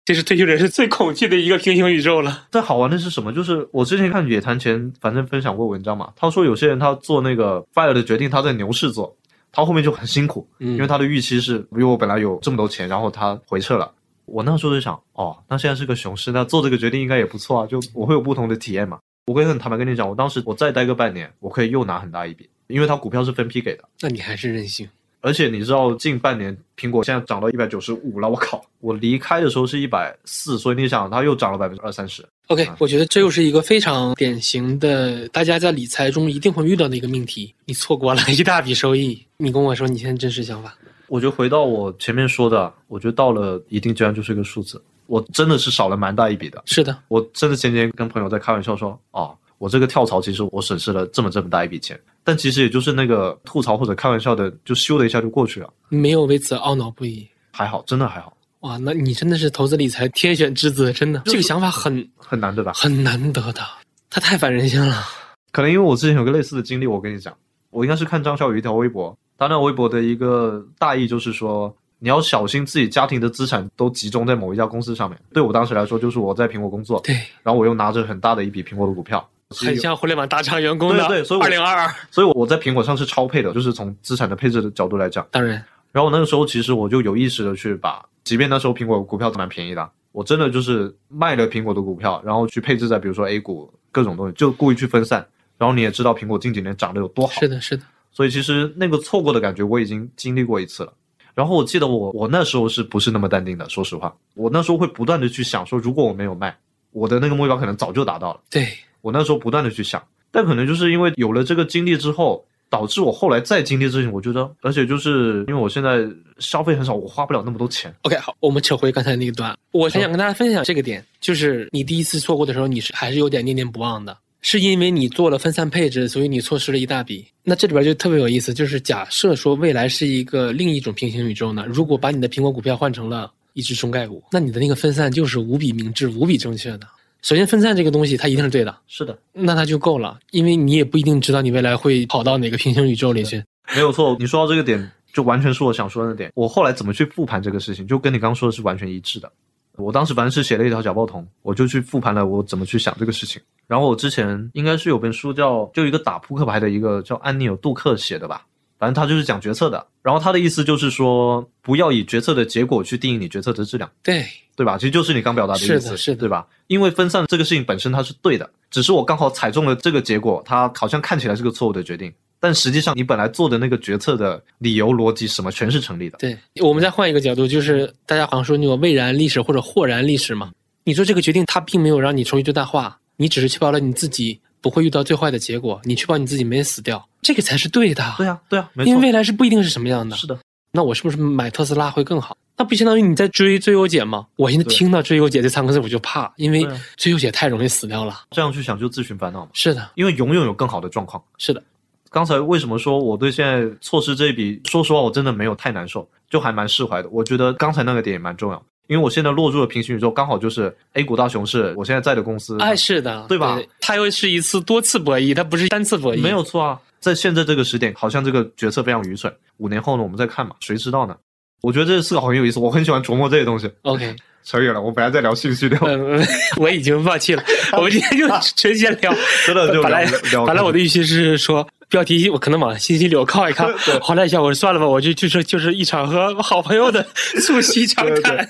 这是退休人士最恐惧的一个平行宇宙了。但好玩的是什么？就是我之前看野谈前，反正分享过文章嘛，他说有些人他做那个 fire 的决定，他在牛市做。他后面就很辛苦，因为他的预期是，因为我本来有这么多钱，然后他回撤了。我那时候就想，哦，那现在是个熊市，那做这个决定应该也不错啊，就我会有不同的体验嘛。我会很坦白跟你讲，我当时我再待个半年，我可以又拿很大一笔，因为他股票是分批给的。那你还是任性。而且你知道，近半年苹果现在涨到一百九十五了，我靠！我离开的时候是一百四，所以你想，它又涨了百分之二三十。OK，我觉得这又是一个非常典型的，大家在理财中一定会遇到的一个命题。你错过了一大笔收益，你跟我说你现在真实想法。我觉得回到我前面说的，我觉得到了一定阶段就是一个数字，我真的是少了蛮大一笔的。是的，我真的前几天跟朋友在开玩笑说，哦。我这个跳槽，其实我损失了这么这么大一笔钱，但其实也就是那个吐槽或者开玩笑的，就咻的一下就过去了，没有为此懊恼不已。还好，真的还好。哇，那你真的是投资理财天选之子，真的，这个想法很很难，得吧？很难得的，他太反人性了。可能因为我之前有个类似的经历，我跟你讲，我应该是看张小雨一条微博，他那微博的一个大意就是说，你要小心自己家庭的资产都集中在某一家公司上面。对我当时来说，就是我在苹果工作，对，然后我又拿着很大的一笔苹果的股票。很像互联网大厂员工的，对对，所以二零二二，所以我在苹果上是超配的，就是从资产的配置的角度来讲。当然，然后那个时候其实我就有意识的去把，即便那时候苹果股票蛮便宜的，我真的就是卖了苹果的股票，然后去配置在比如说 A 股各种东西，就故意去分散。然后你也知道苹果近几年涨得有多好，是的，是的。所以其实那个错过的感觉我已经经历过一次了。然后我记得我我那时候是不是那么淡定的？说实话，我那时候会不断的去想说，如果我没有卖，我的那个目标可能早就达到了。对我那时候不断的去想。但可能就是因为有了这个经历之后，导致我后来再经历这些，我觉得，而且就是因为我现在消费很少，我花不了那么多钱。OK，好，我们扯回刚才那一段，我很想跟大家分享这个点，就是你第一次错过的时候，你是还是有点念念不忘的，是因为你做了分散配置，所以你错失了一大笔。那这里边就特别有意思，就是假设说未来是一个另一种平行宇宙呢，如果把你的苹果股票换成了一只中概股，那你的那个分散就是无比明智、无比正确的。首先，分散这个东西它一定是对的，是的，那它就够了，因为你也不一定知道你未来会跑到哪个平行宇宙里去。没有错，你说到这个点，就完全是我想说的点。我后来怎么去复盘这个事情，就跟你刚刚说的是完全一致的。我当时反正是写了一条小报童，我就去复盘了我怎么去想这个事情。然后我之前应该是有本书叫，就一个打扑克牌的一个叫安妮尔·杜克写的吧。反正他就是讲决策的，然后他的意思就是说，不要以决策的结果去定义你决策的质量，对对吧？其实就是你刚表达的意思，是的，是的，对吧？因为分散这个事情本身它是对的，只是我刚好踩中了这个结果，它好像看起来是个错误的决定，但实际上你本来做的那个决策的理由、逻辑什么全是成立的。对，我们再换一个角度，就是大家好像说那个未然历史或者豁然历史嘛，你做这个决定，它并没有让你收益最大化，你只是确保了你自己。不会遇到最坏的结果，你确保你自己没死掉，这个才是对的。对啊，对啊，没错。因为未来是不一定是什么样的。是的。那我是不是买特斯拉会更好？那不相当于你在追追优解吗？我现在听到追优解这三个字我就怕，因为追优解太容易死掉了。这样去想就自寻烦恼嘛。是的，因为永远有更好的状况。是的。刚才为什么说我对现在错失这一笔，说实话我真的没有太难受，就还蛮释怀的。我觉得刚才那个点也蛮重要。因为我现在落入了平行宇宙，刚好就是 A 股大熊市，我现在在的公司，哎，是的，对吧？它又是一次多次博弈，它不是单次博弈，没有错啊。在现在这个时点，好像这个决策非常愚蠢。五年后呢，我们再看嘛，谁知道呢？我觉得这思考很有意思，我很喜欢琢磨这些东西。OK，扯远了，我本来在聊兴趣的，我已经放弃了。我们今天就纯闲聊，真的就本来本来我的预期是说。标题我可能往信息流靠一靠。后来一下，我说算了吧，我就就是就是一场和好朋友的促膝长谈。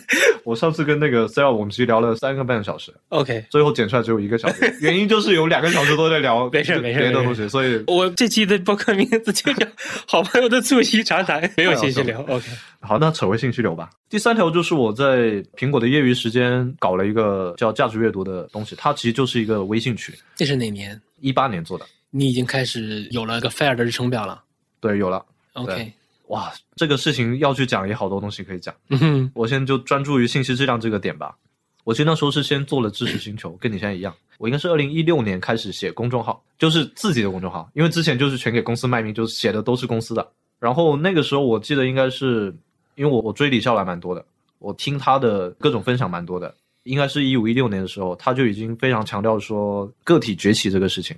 我上次跟那个 Sale 我们其实聊了三个半小时，OK，最后剪出来只有一个小时，原因就是有两个小时都在聊没事没事别的东西，所以我这期的博客名字就叫好朋友的促膝长谈，没有信息流。OK，好，那扯回信息流吧。第三条就是我在苹果的业余时间搞了一个叫价值阅读的东西，它其实就是一个微信群。这是哪年？一八年做的。你已经开始有了个 Fire 的日程表了，对，有了。OK，哇，这个事情要去讲也好多东西可以讲。嗯，我现在就专注于信息质量这个点吧。我记得那时候是先做了知识星球，跟你现在一样。我应该是二零一六年开始写公众号，就是自己的公众号，因为之前就是全给公司卖命，就是写的都是公司的。然后那个时候我记得应该是，因为我我追李笑来蛮多的，我听他的各种分享蛮多的。应该是一五一六年的时候，他就已经非常强调说个体崛起这个事情。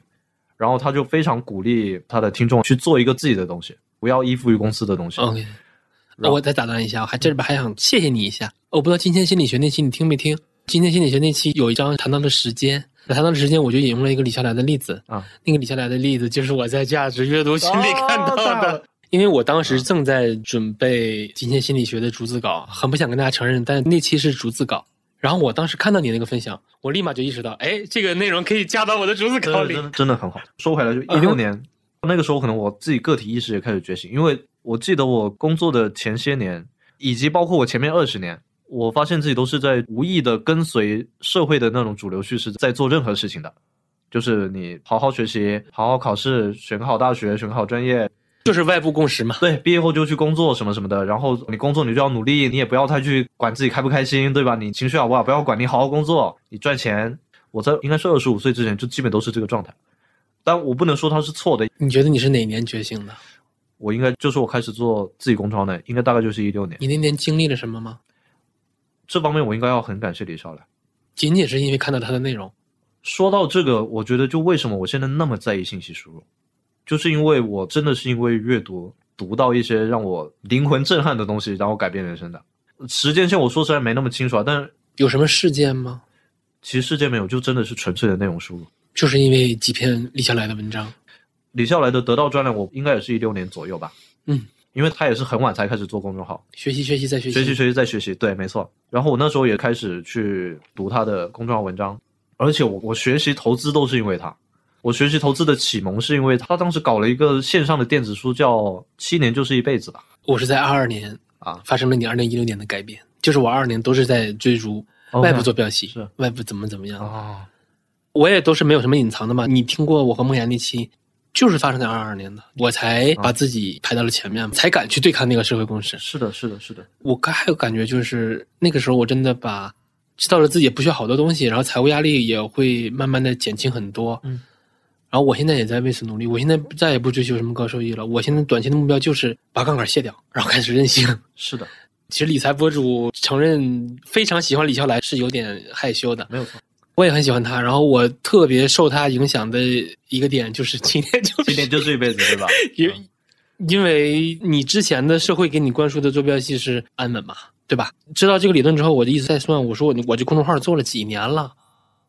然后他就非常鼓励他的听众去做一个自己的东西，不要依附于公司的东西。OK，那我再打断一下，我还这里边还想谢谢你一下。我不知道今天心理学那期你听没听？今天心理学那期有一章谈到了时间，谈到了时间，我就引用了一个李笑来的例子啊。那个李笑来的例子就是我在价值阅读群里看到的，因为我当时正在准备今天心理学的逐字稿，很不想跟大家承认，但那期是逐字稿。然后我当时看到你那个分享，我立马就意识到，哎，这个内容可以加到我的逐字稿里，真的很好。说回来，就一六年那个时候，可能我自己个体意识也开始觉醒，因为我记得我工作的前些年，以及包括我前面二十年，我发现自己都是在无意的跟随社会的那种主流叙事在做任何事情的，就是你好好学习，好好考试，选个好大学，选个好专业。就是外部共识嘛，对，毕业后就去工作什么什么的，然后你工作你就要努力，你也不要太去管自己开不开心，对吧？你情绪好不好不要管，你好好工作，你赚钱。我在应该是二十五岁之前就基本都是这个状态，但我不能说它是错的。你觉得你是哪年觉醒的？我应该就是我开始做自己工装的，应该大概就是一六年。你那年经历了什么吗？这方面我应该要很感谢李少来，仅仅是因为看到他的内容。说到这个，我觉得就为什么我现在那么在意信息输入。就是因为我真的是因为阅读读到一些让我灵魂震撼的东西，然后改变人生的。时间线我说实在没那么清楚啊，但是有什么事件吗？其实事件没有，就真的是纯粹的内容输入。就是因为几篇李笑来的文章，李笑来的得到专栏，我应该也是一六年左右吧。嗯，因为他也是很晚才开始做公众号，学习学习再学习，学习学习再学习，对，没错。然后我那时候也开始去读他的公众号文章，而且我我学习投资都是因为他。我学习投资的启蒙是因为他当时搞了一个线上的电子书，叫《七年就是一辈子》吧。我是在二二年啊，发生了你二零一六年的改变，就是我二二年都是在追逐外部坐标系，是外部怎么怎么样啊。我也都是没有什么隐藏的嘛。你听过我和梦妍那期，就是发生在二二年的，我才把自己排到了前面，才敢去对抗那个社会共识。是的，是的，是的。我还有感觉就是那个时候我真的把知道了自己不需要好多东西，然后财务压力也会慢慢的减轻很多。嗯。然后我现在也在为此努力。我现在再也不追求什么高收益了。我现在短期的目标就是把杠杆卸掉，然后开始任性。是的，其实理财博主承认非常喜欢李笑来是有点害羞的。没有错，我也很喜欢他。然后我特别受他影响的一个点就是今天就今天就是一辈子，对吧？因因为你之前的社会给你灌输的坐标系是安稳嘛，对吧？知道这个理论之后，我就一直在算，我说我我这公众号做了几年了。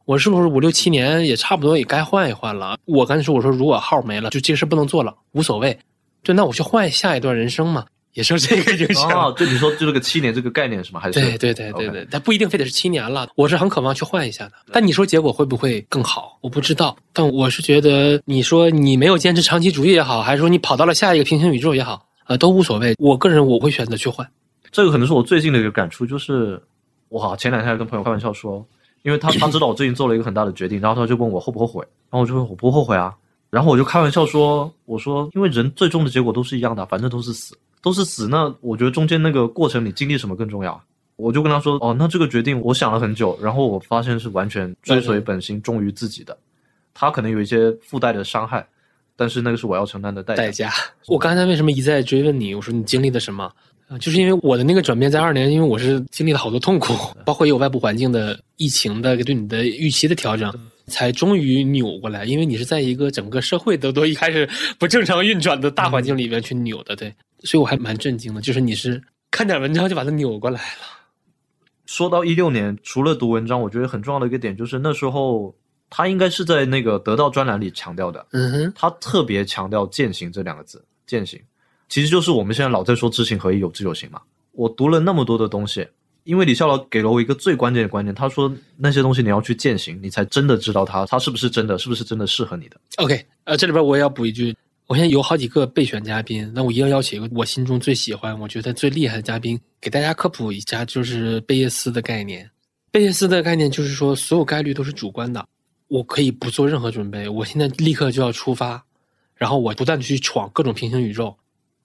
我是不是五六七年也差不多也该换一换了？我刚才说我说如果号没了，就这事不能做了，无所谓。对，那我去换下一段人生嘛，也是这个影响。哦，就你说就这个七年这个概念是吗？还是对对对对对，它不一定非得是七年了。我是很渴望去换一下的。但你说结果会不会更好？我不知道。但我是觉得，你说你没有坚持长期主义也好，还是说你跑到了下一个平行宇宙也好，呃，都无所谓。我个人我会选择去换。这个可能是我最近的一个感触，就是我前两天还跟朋友开玩笑说。因为他他知道我最近做了一个很大的决定，然后他就问我后不后悔，然后我就说我不后悔啊，然后我就开玩笑说，我说因为人最终的结果都是一样的，反正都是死，都是死，那我觉得中间那个过程你经历什么更重要。我就跟他说，哦，那这个决定我想了很久，然后我发现是完全追随本心，忠于自己的。他可能有一些附带的伤害，但是那个是我要承担的代代价。我刚才为什么一再追问你？我说你经历了什么？啊，就是因为我的那个转变在二年，因为我是经历了好多痛苦，包括也有外部环境的疫情的对你的预期的调整，才终于扭过来。因为你是在一个整个社会都都一开始不正常运转的大环境里面去扭的，对，所以我还蛮震惊的。就是你是看点文章就把它扭过来了。说到一六年，除了读文章，我觉得很重要的一个点就是那时候他应该是在那个得到专栏里强调的，嗯哼，他特别强调践行这两个字，践行其实就是我们现在老在说知行合一，有知有行嘛。我读了那么多的东西，因为李笑老给了我一个最关键的观念，他说那些东西你要去践行，你才真的知道它，它是不是真的，是不是真的适合你的。OK，呃，这里边我也要补一句，我现在有好几个备选嘉宾，那我一定要邀请一个我心中最喜欢、我觉得最厉害的嘉宾，给大家科普一下，就是贝叶斯的概念。贝叶斯的概念就是说，所有概率都是主观的，我可以不做任何准备，我现在立刻就要出发，然后我不断的去闯各种平行宇宙，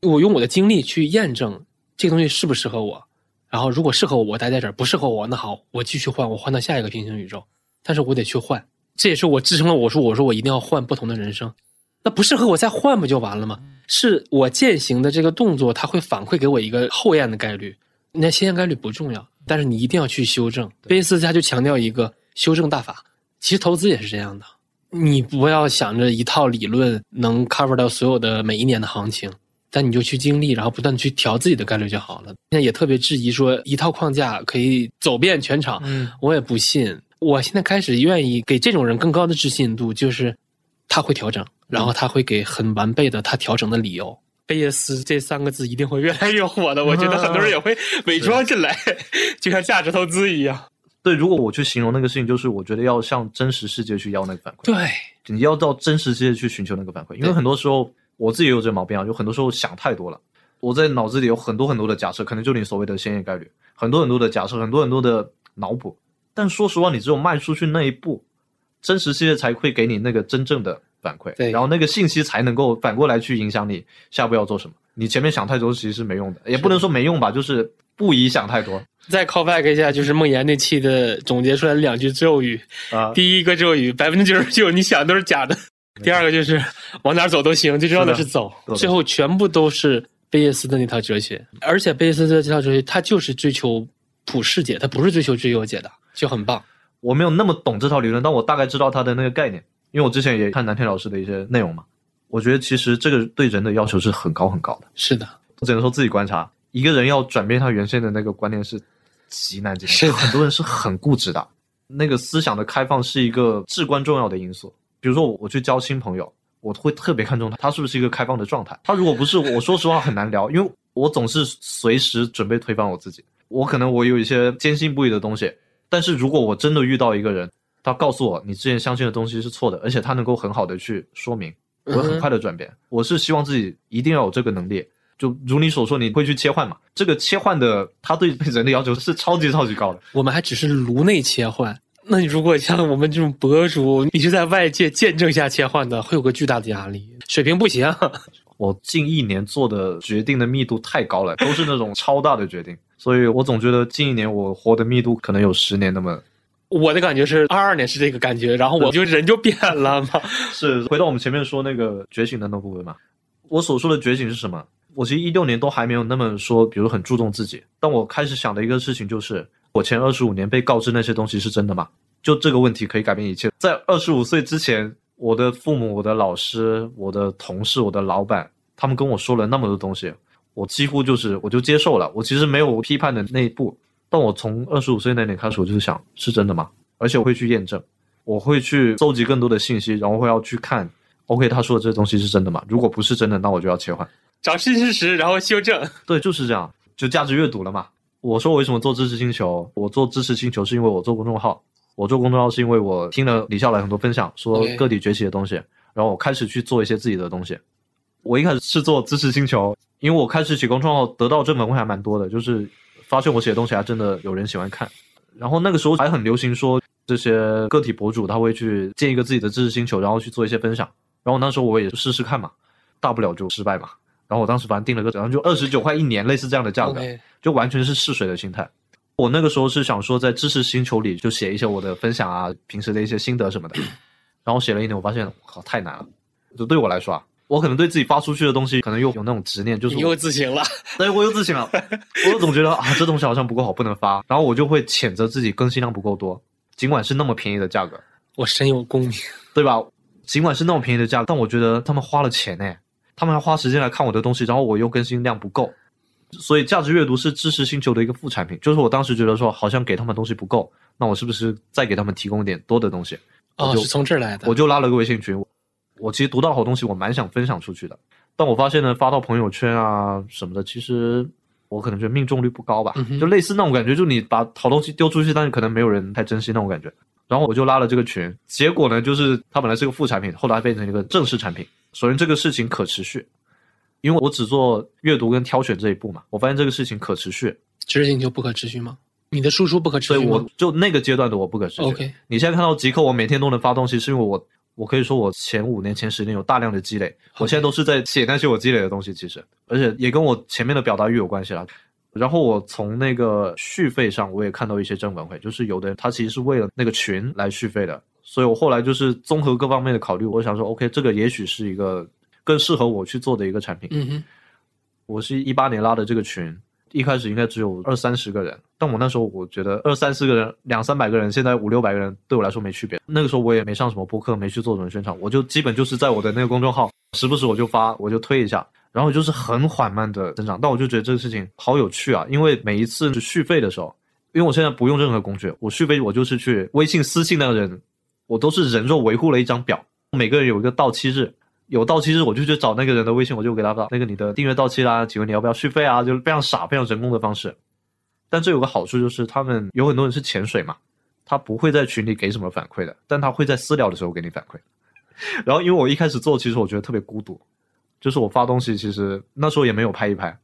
我用我的经历去验证这个东西适不适合我，然后如果适合我，我待在这儿；不适合我，那好，我继续换，我换到下一个平行宇宙，但是我得去换。这也是我支撑了我说我说我一定要换不同的人生，那不适合我再换不就完了吗？是我践行的这个动作，它会反馈给我一个后验的概率，那先验概率不重要，但是你一定要去修正。贝斯他就强调一个修正大法，其实投资也是这样的，你不要想着一套理论能 cover 到所有的每一年的行情。但你就去经历，然后不断的去调自己的概率就好了。现在也特别质疑说一套框架可以走遍全场，嗯，我也不信。我现在开始愿意给这种人更高的自信度，就是他会调整，然后他会给很完备的他调整的理由。贝叶斯这三个字一定会越来越火的，我觉得很多人也会伪装进来，就像价值投资一样。对，如果我去形容那个事情，就是我觉得要向真实世界去要那个反馈，对，你要到真实世界去寻求那个反馈，因为很多时候我自己也有这个毛病啊，就很多时候想太多了，我在脑子里有很多很多的假设，可能就你所谓的先验概率，很多很多的假设，很多很多的脑补。但说实话，你只有迈出去那一步，真实世界才会给你那个真正的反馈，对然后那个信息才能够反过来去影响你下步要做什么。你前面想太多其实是没用的，也不能说没用吧，就是不宜想太多再 call back 一下，就是梦岩那期的总结出来的两句咒语。啊。第一个咒语，百分之九十九你想都是假的；第二个就是 往哪儿走都行，最重要的是走是。最后全部都是贝叶斯的那套哲学，而且贝叶斯的这套哲学，它就是追求普世解，它不是追求最优解的，就很棒。我没有那么懂这套理论，但我大概知道它的那个概念，因为我之前也看南天老师的一些内容嘛。我觉得其实这个对人的要求是很高很高的。是的，我只能说自己观察，一个人要转变他原先的那个观念是极难极难，是的很多人是很固执的。那个思想的开放是一个至关重要的因素。比如说我去交新朋友，我会特别看重他，他是不是一个开放的状态。他如果不是，我说实话很难聊，因为我总是随时准备推翻我自己。我可能我有一些坚信不疑的东西，但是如果我真的遇到一个人，他告诉我你之前相信的东西是错的，而且他能够很好的去说明，我会很快的转变。我是希望自己一定要有这个能力。就如你所说，你会去切换嘛？这个切换的，他对对人的要求是超级超级高的。我们还只是颅内切换。那你如果像我们这种博主，你是在外界见证下切换的，会有个巨大的压力，水平不行。我近一年做的决定的密度太高了，都是那种超大的决定，所以我总觉得近一年我活的密度可能有十年那么。我的感觉是二二年是这个感觉，然后我就人就变了嘛。是回到我们前面说那个觉醒的那部分嘛？我所说的觉醒是什么？我其实一六年都还没有那么说，比如很注重自己。但我开始想的一个事情就是，我前二十五年被告知那些东西是真的吗？就这个问题可以改变一切。在二十五岁之前，我的父母、我的老师、我的同事、我的老板，他们跟我说了那么多东西，我几乎就是我就接受了。我其实没有批判的那一步，但我从二十五岁那年开始，我就是想是真的吗？而且我会去验证，我会去搜集更多的信息，然后会要去看，OK，他说的这东西是真的吗？如果不是真的，那我就要切换。找新事实，然后修正。对，就是这样，就价值阅读了嘛。我说我为什么做知识星球？我做知识星球是因为我做公众号，我做公众号是因为我听了李笑来很多分享，说个体崛起的东西然后我开始去做一些自己的东西。我一开始是做知识星球，因为我开始写公众号得到正反馈还蛮多的，就是发现我写的东西还真的有人喜欢看。然后那个时候还很流行说这些个体博主他会去建一个自己的知识星球，然后去做一些分享。然后那时候我也试试看嘛，大不了就失败嘛。然后我当时反正定了个，然后就二十九块一年，类似这样的价格。就完全是试水的心态。我那个时候是想说，在知识星球里就写一些我的分享啊，平时的一些心得什么的。然后写了一年，我发现靠太难了。就对我来说啊，我可能对自己发出去的东西，可能又有那种执念，就是你我又自省了。对我又自省了，我总觉得啊，这东西好像不够好，不能发。然后我就会谴责自己更新量不够多，尽管是那么便宜的价格，我深有共鸣。对吧？尽管是那么便宜的价格，但我觉得他们花了钱呢，他们要花时间来看我的东西，然后我又更新量不够，所以价值阅读是知识星球的一个副产品。就是我当时觉得说，好像给他们东西不够，那我是不是再给他们提供一点多的东西？哦，是从这儿来的。我就拉了个微信群。我其实读到好东西，我蛮想分享出去的，但我发现呢，发到朋友圈啊什么的，其实我可能觉得命中率不高吧，嗯就类似那种感觉，就你把好东西丢出去，但是可能没有人太珍惜那种感觉。然后我就拉了这个群，结果呢，就是它本来是个副产品，后来变成一个正式产品。首先这个事情可持续，因为我只做阅读跟挑选这一步嘛，我发现这个事情可持续，执行就不可持续吗？你的输出不可持续所以续我就那个阶段的我不可持续。？OK，你现在看到极客，我每天都能发东西，是因为我我可以说我前五年、前十年有大量的积累，我现在都是在写那些我积累的东西，其实，而且也跟我前面的表达欲有关系啦。然后我从那个续费上，我也看到一些正反馈，就是有的人他其实是为了那个群来续费的，所以我后来就是综合各方面的考虑，我想说，OK，这个也许是一个更适合我去做的一个产品。嗯哼，我是一八年拉的这个群，一开始应该只有二三十个人，但我那时候我觉得二三十个人、两三百个人，现在五六百个人对我来说没区别。那个时候我也没上什么播客，没去做什么宣传，我就基本就是在我的那个公众号，时不时我就发，我就推一下，然后就是很缓慢的增长。但我就觉得这个事情好有趣啊，因为每一次续费的时候，因为我现在不用任何工具，我续费我就是去微信私信那个人，我都是人肉维护了一张表，每个人有一个到期日。有到期日，我就去找那个人的微信，我就给他发那个你的订阅到期啦，请问你要不要续费啊？就是非常傻、非常人工的方式。但这有个好处就是，他们有很多人是潜水嘛，他不会在群里给什么反馈的，但他会在私聊的时候给你反馈。然后因为我一开始做，其实我觉得特别孤独，就是我发东西，其实那时候也没有拍一拍，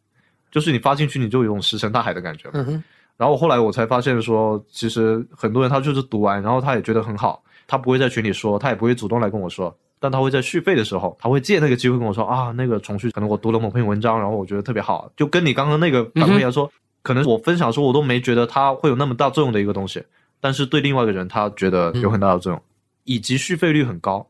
就是你发进去你就有一种石沉大海的感觉。嗯，然后后来我才发现说，其实很多人他就是读完，然后他也觉得很好，他不会在群里说，他也不会主动来跟我说，但他会在续费的时候，他会借那个机会跟我说啊，那个重续可能我读了某篇文章，然后我觉得特别好，就跟你刚刚那个反馈来说，可能我分享说我都没觉得它会有那么大作用的一个东西，但是对另外一个人他觉得有很大的作用，以及续费率很高。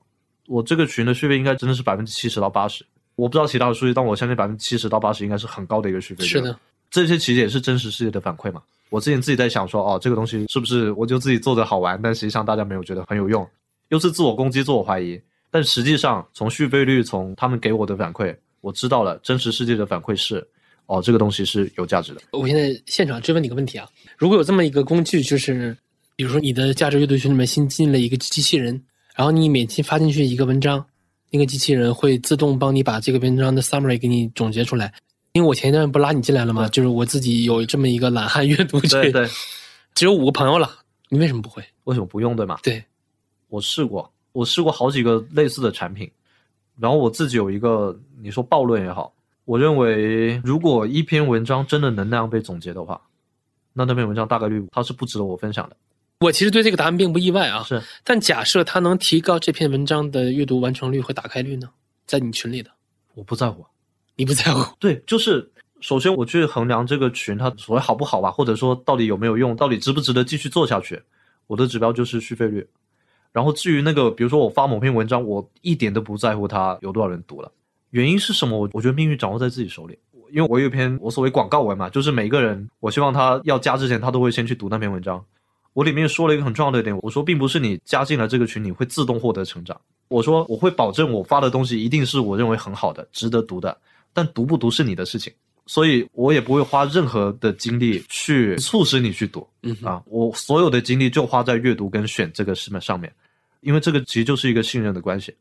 我这个群的续费应该真的是百分之七十到八十，我不知道其他的数据，但我相信百分之七十到八十应该是很高的一个续费率。是的，这些其实也是真实世界的反馈嘛。我之前自己在想说，哦，这个东西是不是我就自己做的好玩，但实际上大家没有觉得很有用，又是自我攻击、自我怀疑。但实际上，从续费率，从他们给我的反馈，我知道了真实世界的反馈是，哦，这个东西是有价值的。我现在现场追问你个问题啊，如果有这么一个工具，就是比如说你的价值阅读群里面新进了一个机器人，然后你每期发进去一个文章，那个机器人会自动帮你把这个文章的 summary 给你总结出来。因为我前一段不拉你进来了吗？就是我自己有这么一个懒汉阅读群，对对，只有五个朋友了，你为什么不会？为什么不用对吗？对，我试过，我试过好几个类似的产品，然后我自己有一个，你说暴论也好，我认为如果一篇文章真的能那样被总结的话，那那篇文章大概率它是不值得我分享的。我其实对这个答案并不意外啊。是，但假设它能提高这篇文章的阅读完成率和打开率呢？在你群里的，我不在乎。你不在乎？对，就是首先我去衡量这个群它所谓好不好吧，或者说到底有没有用，到底值不值得继续做下去，我的指标就是续费率。然后至于那个，比如说我发某篇文章，我一点都不在乎它有多少人读了，原因是什么？我我觉得命运掌握在自己手里。因为我有一篇我所谓广告文嘛，就是每个人我希望他要加之前，他都会先去读那篇文章。我里面说了一个很重要的一点，我说并不是你加进了这个群，你会自动获得成长。我说我会保证我发的东西一定是我认为很好的、值得读的，但读不读是你的事情，所以我也不会花任何的精力去促使你去读嗯，啊。我所有的精力就花在阅读跟选这个上上面，因为这个其实就是一个信任的关系。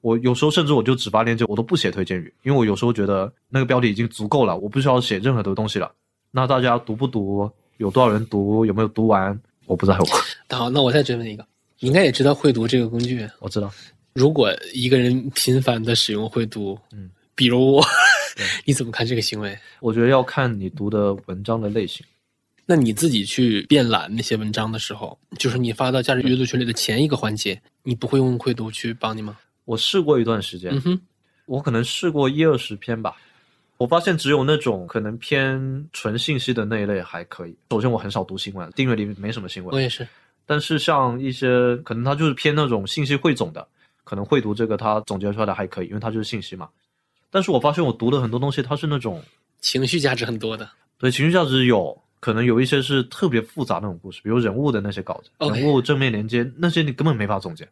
我有时候甚至我就只发链接，我都不写推荐语，因为我有时候觉得那个标题已经足够了，我不需要写任何的东西了。那大家读不读，有多少人读，有没有读完，我不在乎。好，那我再追问一个，你应该也知道会读这个工具。我知道，如果一个人频繁的使用会读，嗯，比如我，你怎么看这个行为？我觉得要看你读的文章的类型。那你自己去遍览那些文章的时候，就是你发到价值阅读群里的前一个环节，你不会用会读去帮你吗？我试过一段时间，嗯哼，我可能试过一二十篇吧。我发现只有那种可能偏纯信息的那一类还可以。首先，我很少读新闻，订阅里没什么新闻。我也是。但是像一些可能它就是偏那种信息汇总的，可能会读这个它总结出来的还可以，因为它就是信息嘛。但是我发现我读的很多东西，它是那种情绪价值很多的。对情绪价值有，可能有一些是特别复杂那种故事，比如人物的那些稿子人物正面连接那些你根本没法总结。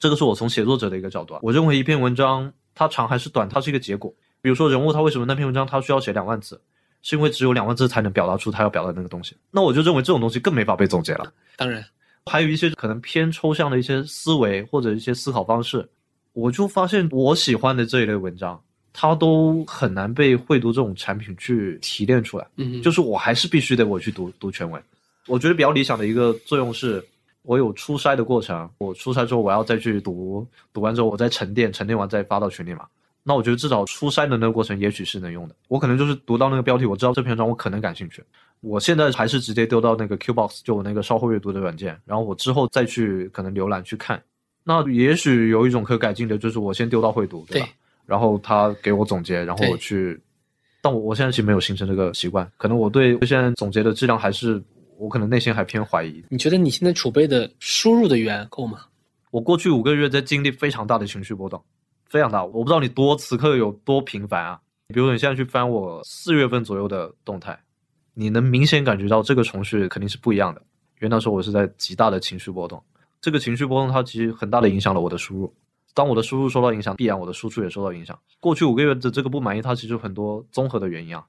这个是我从写作者的一个角度啊，我认为一篇文章它长还是短，它是一个结果。比如说人物他为什么那篇文章他需要写两万字，是因为只有两万字才能表达出他要表达的那个东西。那我就认为这种东西更没法被总结了。当然，还有一些可能偏抽象的一些思维或者一些思考方式，我就发现我喜欢的这一类文章，它都很难被会读这种产品去提炼出来。嗯，就是我还是必须得我去读读全文。我觉得比较理想的一个作用是，我有初筛的过程，我初筛之后我要再去读，读完之后我再沉淀，沉淀完再发到群里嘛。那我觉得至少初筛的那个过程也许是能用的。我可能就是读到那个标题，我知道这篇文章我可能感兴趣，我现在还是直接丢到那个 Qbox，就我那个稍后阅读的软件，然后我之后再去可能浏览去看。那也许有一种可改进的，就是我先丢到会读，对吧？对然后他给我总结，然后我去。但我我现在其实没有形成这个习惯，可能我对现在总结的质量还是我可能内心还偏怀疑。你觉得你现在储备的输入的源够吗？我过去五个月在经历非常大的情绪波动，非常大。我不知道你多此刻有多频繁啊。比如说你现在去翻我四月份左右的动态，你能明显感觉到这个程序肯定是不一样的。因为那时候我是在极大的情绪波动，这个情绪波动它其实很大的影响了我的输入。当我的输入受到影响，必然我的输出也受到影响。过去五个月的这个不满意，它其实有很多综合的原因啊。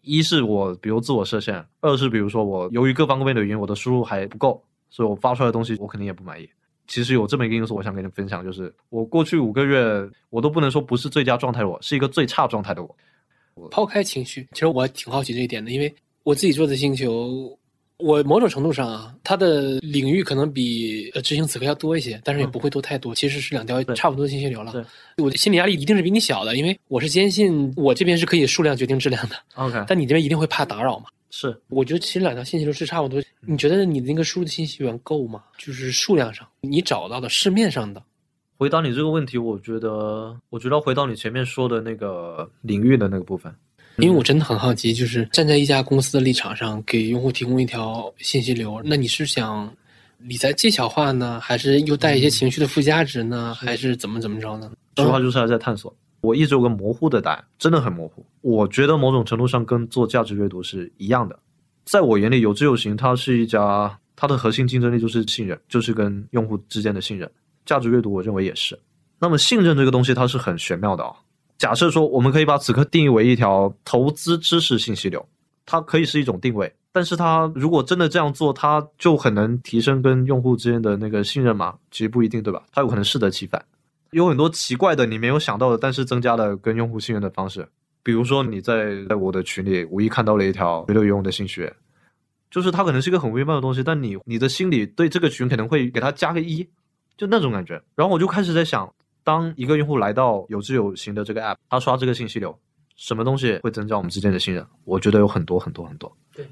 一是我比如自我设限，二是比如说我由于各方各面的原因，我的输入还不够，所以我发出来的东西我肯定也不满意。其实有这么一个因素，我想跟你分享，就是我过去五个月，我都不能说不是最佳状态的我，是一个最差状态的我。抛开情绪，其实我挺好奇这一点的，因为我自己做的星球，我某种程度上啊，它的领域可能比呃执行此刻要多一些，但是也不会多太多，其实是两条差不多的信息流了对。我的心理压力一定是比你小的，因为我是坚信我这边是可以数量决定质量的，OK，但你这边一定会怕打扰嘛。是我觉得其实两条信息流是差不多。你觉得你的那个输入的信息源够吗？就是数量上，你找到的市面上的，回答你这个问题，我觉得，我觉得回到你前面说的那个领域的那个部分。因为我真的很好奇，就是站在一家公司的立场上，给用户提供一条信息流，那你是想理财技巧化呢，还是又带一些情绪的附加值呢，还是怎么怎么着呢？实话就是还在探索。我一直有个模糊的答案，真的很模糊。我觉得某种程度上跟做价值阅读是一样的。在我眼里，有知有行，它是一家，它的核心竞争力就是信任，就是跟用户之间的信任。价值阅读，我认为也是。那么信任这个东西，它是很玄妙的啊。假设说，我们可以把此刻定义为一条投资知识信息流，它可以是一种定位，但是它如果真的这样做，它就很能提升跟用户之间的那个信任吗？其实不一定，对吧？它有可能适得其反。有很多奇怪的你没有想到的，但是增加了跟用户信任的方式。比如说你在在我的群里无意看到了一条觉得有用的信息，就是它可能是一个很微妙的东西，但你你的心里对这个群可能会给它加个一，就那种感觉。然后我就开始在想，当一个用户来到有志有行的这个 app，他刷这个信息流，什么东西会增加我们之间的信任？我觉得有很多很多很多。对，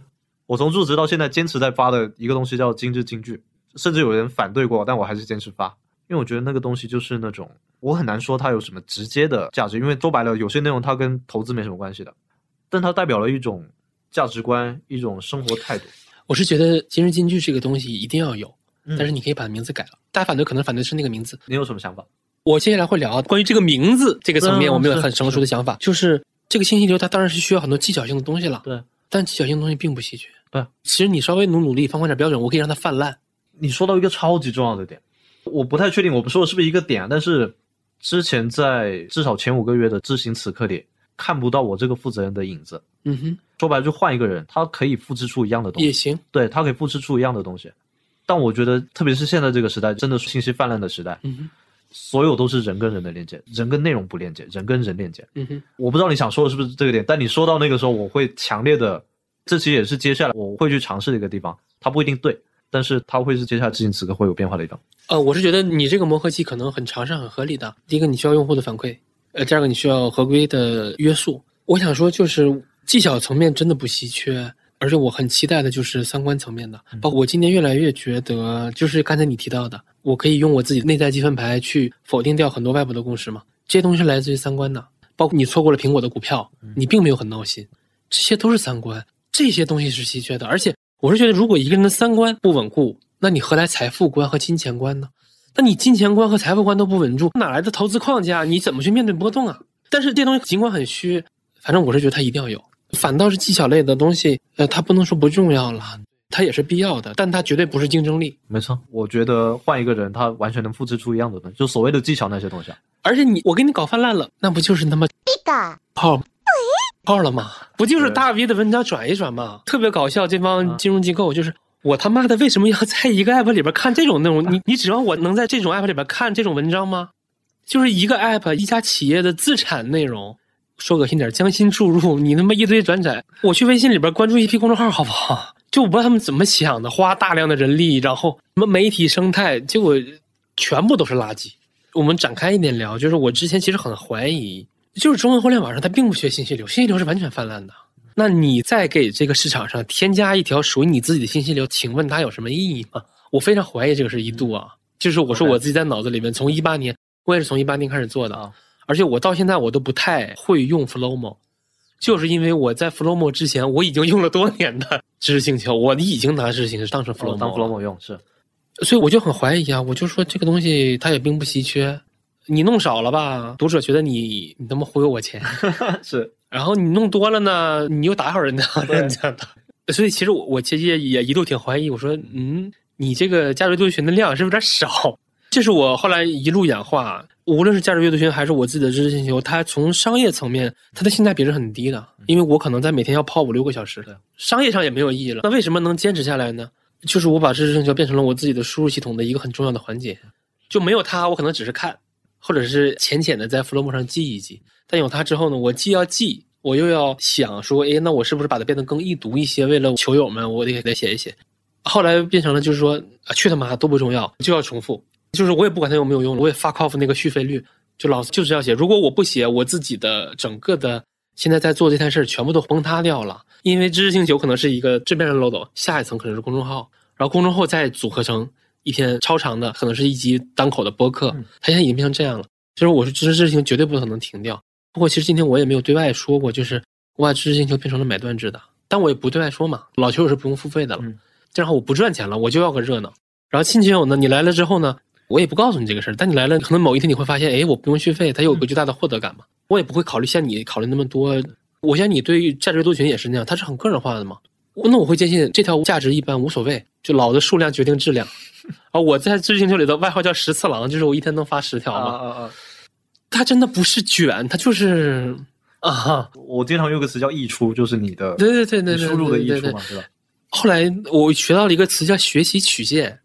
我从入职到现在坚持在发的一个东西叫精致金句，甚至有人反对过，但我还是坚持发。因为我觉得那个东西就是那种，我很难说它有什么直接的价值，因为说白了，有些内容它跟投资没什么关系的，但它代表了一种价值观，一种生活态度。我是觉得今日金句这个东西一定要有，嗯但是你可以把名字改了。大家反对可能反对是那个名字。你有什么想法？我接下来会聊关于这个名字这个层面，嗯我们有很成熟的想法，就是这个信息流它当然是需要很多技巧性的东西了，对，但技巧性的东西并不稀缺。对，其实你稍微努努力，放宽点标准，我可以让它泛滥。你说到一个超级重要的点，我不太确定我们说的是不是一个点，但是之前在至少前五个月的知行此刻里，看不到我这个负责人的影子。嗯哼，说白了，就换一个人，他可以复制出一样的东西，也行。对他可以复制出一样的东西。但我觉得，特别是现在这个时代，真的是信息泛滥的时代，嗯哼，所有都是人跟人的链接，人跟内容不链接，人跟人链接。嗯哼，我不知道你想说的是不是这个点，但你说到那个时候，我会强烈的，这其实也是接下来我会去尝试的一个地方。它不一定对，但是它会是接下来执行此刻会有变化的地方。呃，我是觉得你这个磨合期可能很长是很合理的。第一个，你需要用户的反馈；呃，第二个，你需要合规的约束。我想说，就是技巧层面真的不稀缺，而且我很期待的就是三观层面的。包括我今年越来越觉得，就是刚才你提到的，我可以用我自己内在积分牌去否定掉很多外部的共识嘛。这些东西是来自于三观的，包括你错过了苹果的股票，你并没有很闹心，这些都是三观，这些东西是稀缺的。而且我是觉得，如果一个人的三观不稳固，那你何来财富观和金钱观呢？那你金钱观和财富观都不稳住，哪来的投资框架？你怎么去面对波动啊？但是这东西尽管很虚，反正我是觉得它一定要有。反倒是技巧类的东西，呃，它不能说不重要了，它也是必要的，但它绝对不是竞争力。没错，我觉得换一个人，他完全能复制出一样的东西，就所谓的技巧那些东西啊。而且你我给你搞泛滥了，那不就是他妈泡泡了吗？不就是大 V 的文章转一转吗？特别搞笑，这帮金融机构就是我他妈的为什么要在一个 app 里边看这种内容？你你指望我能在这种 app 里边看这种文章吗？就是一个 app 一家企业的资产内容，说恶心点，将心注入，你他妈一堆转载，我去微信里边关注一批公众号好不好？就我不知道他们怎么想的，花大量的人力，然后什么媒体生态，结果全部都是垃圾。我们展开一点聊，就是我之前其实很怀疑，就是中文互联网上它并不缺信息流，信息流是完全泛滥的。那你再给这个市场上添加一条属于你自己的信息流，请问它有什么意义吗？我非常怀疑这个是一度啊，就是我说我自己在脑子里面，从一八年，我也是从一八年开始做的啊，而且我到现在我都不太会用 Flowmo，就是因为我在 Flowmo 之前我已经用了多年的知识星球，我已经拿知识星球当成 Flowmo 当 Flowmo 用是，所以我就很怀疑啊，我就说这个东西它也并不稀缺，你弄少了吧，读者觉得你你他妈忽悠我钱。是然后你弄多了呢，你又打扰人家 对人家的，所以其实我我其实也也一度挺怀疑，我说嗯，你这个价值阅读群的量是不是有点少？这是我后来一路演化，无论是价值阅读群还是我自己的知识星球，它从商业层面它的性价比是很低的，因为我可能在每天要泡五六个小时的，商业上也没有意义了。那为什么能坚持下来呢？就是我把知识星球变成了我自己的输入系统的一个很重要的环节，就没有它，我可能只是看，或者是浅浅的在 Flow 上记一记。但有它之后呢，我既要记，我又要想说，哎，那我是不是把它变得更易读一些？为了球友们，我得给它写一写。后来变成了就是说，去他妈都不重要，就要重复。就是我也不管它有没有用，我也 fuck off 那个续费率，就老就是要写。如果我不写，我自己的整个的现在在做这件事儿全部都崩塌掉了。因为知识星球可能是一个这边的 logo，下一层可能是公众号，然后公众号再组合成一篇超长的，可能是一集单口的播客。它现在已经变成这样了。就是我说知识星球绝对不可能停掉。不过其实今天我也没有对外说过，就是我把知识星球变成了买断制的，但我也不对外说嘛。老球友是不用付费的了，嗯然后我不赚钱了，我就要个热闹。然后新球友呢，你来了之后呢，我也不告诉你这个事儿，但你来了，可能某一天你会发现，哎，我不用续费，它有个巨大的获得感嘛。我也不会考虑像你考虑那么多。我相信你对于价值阅读群也是那样，它是很个人化的嘛。我那我会坚信这条价值一般无所谓，就老的数量决定质量。啊，我在知识星球里的外号叫十次郎，就是我一天能发十条嘛。啊啊啊！它真的不是卷，它就是啊，我经常用个词叫溢出，就是你的对对对对输入的溢出嘛，对吧？后来我学到了一个词叫学习曲线，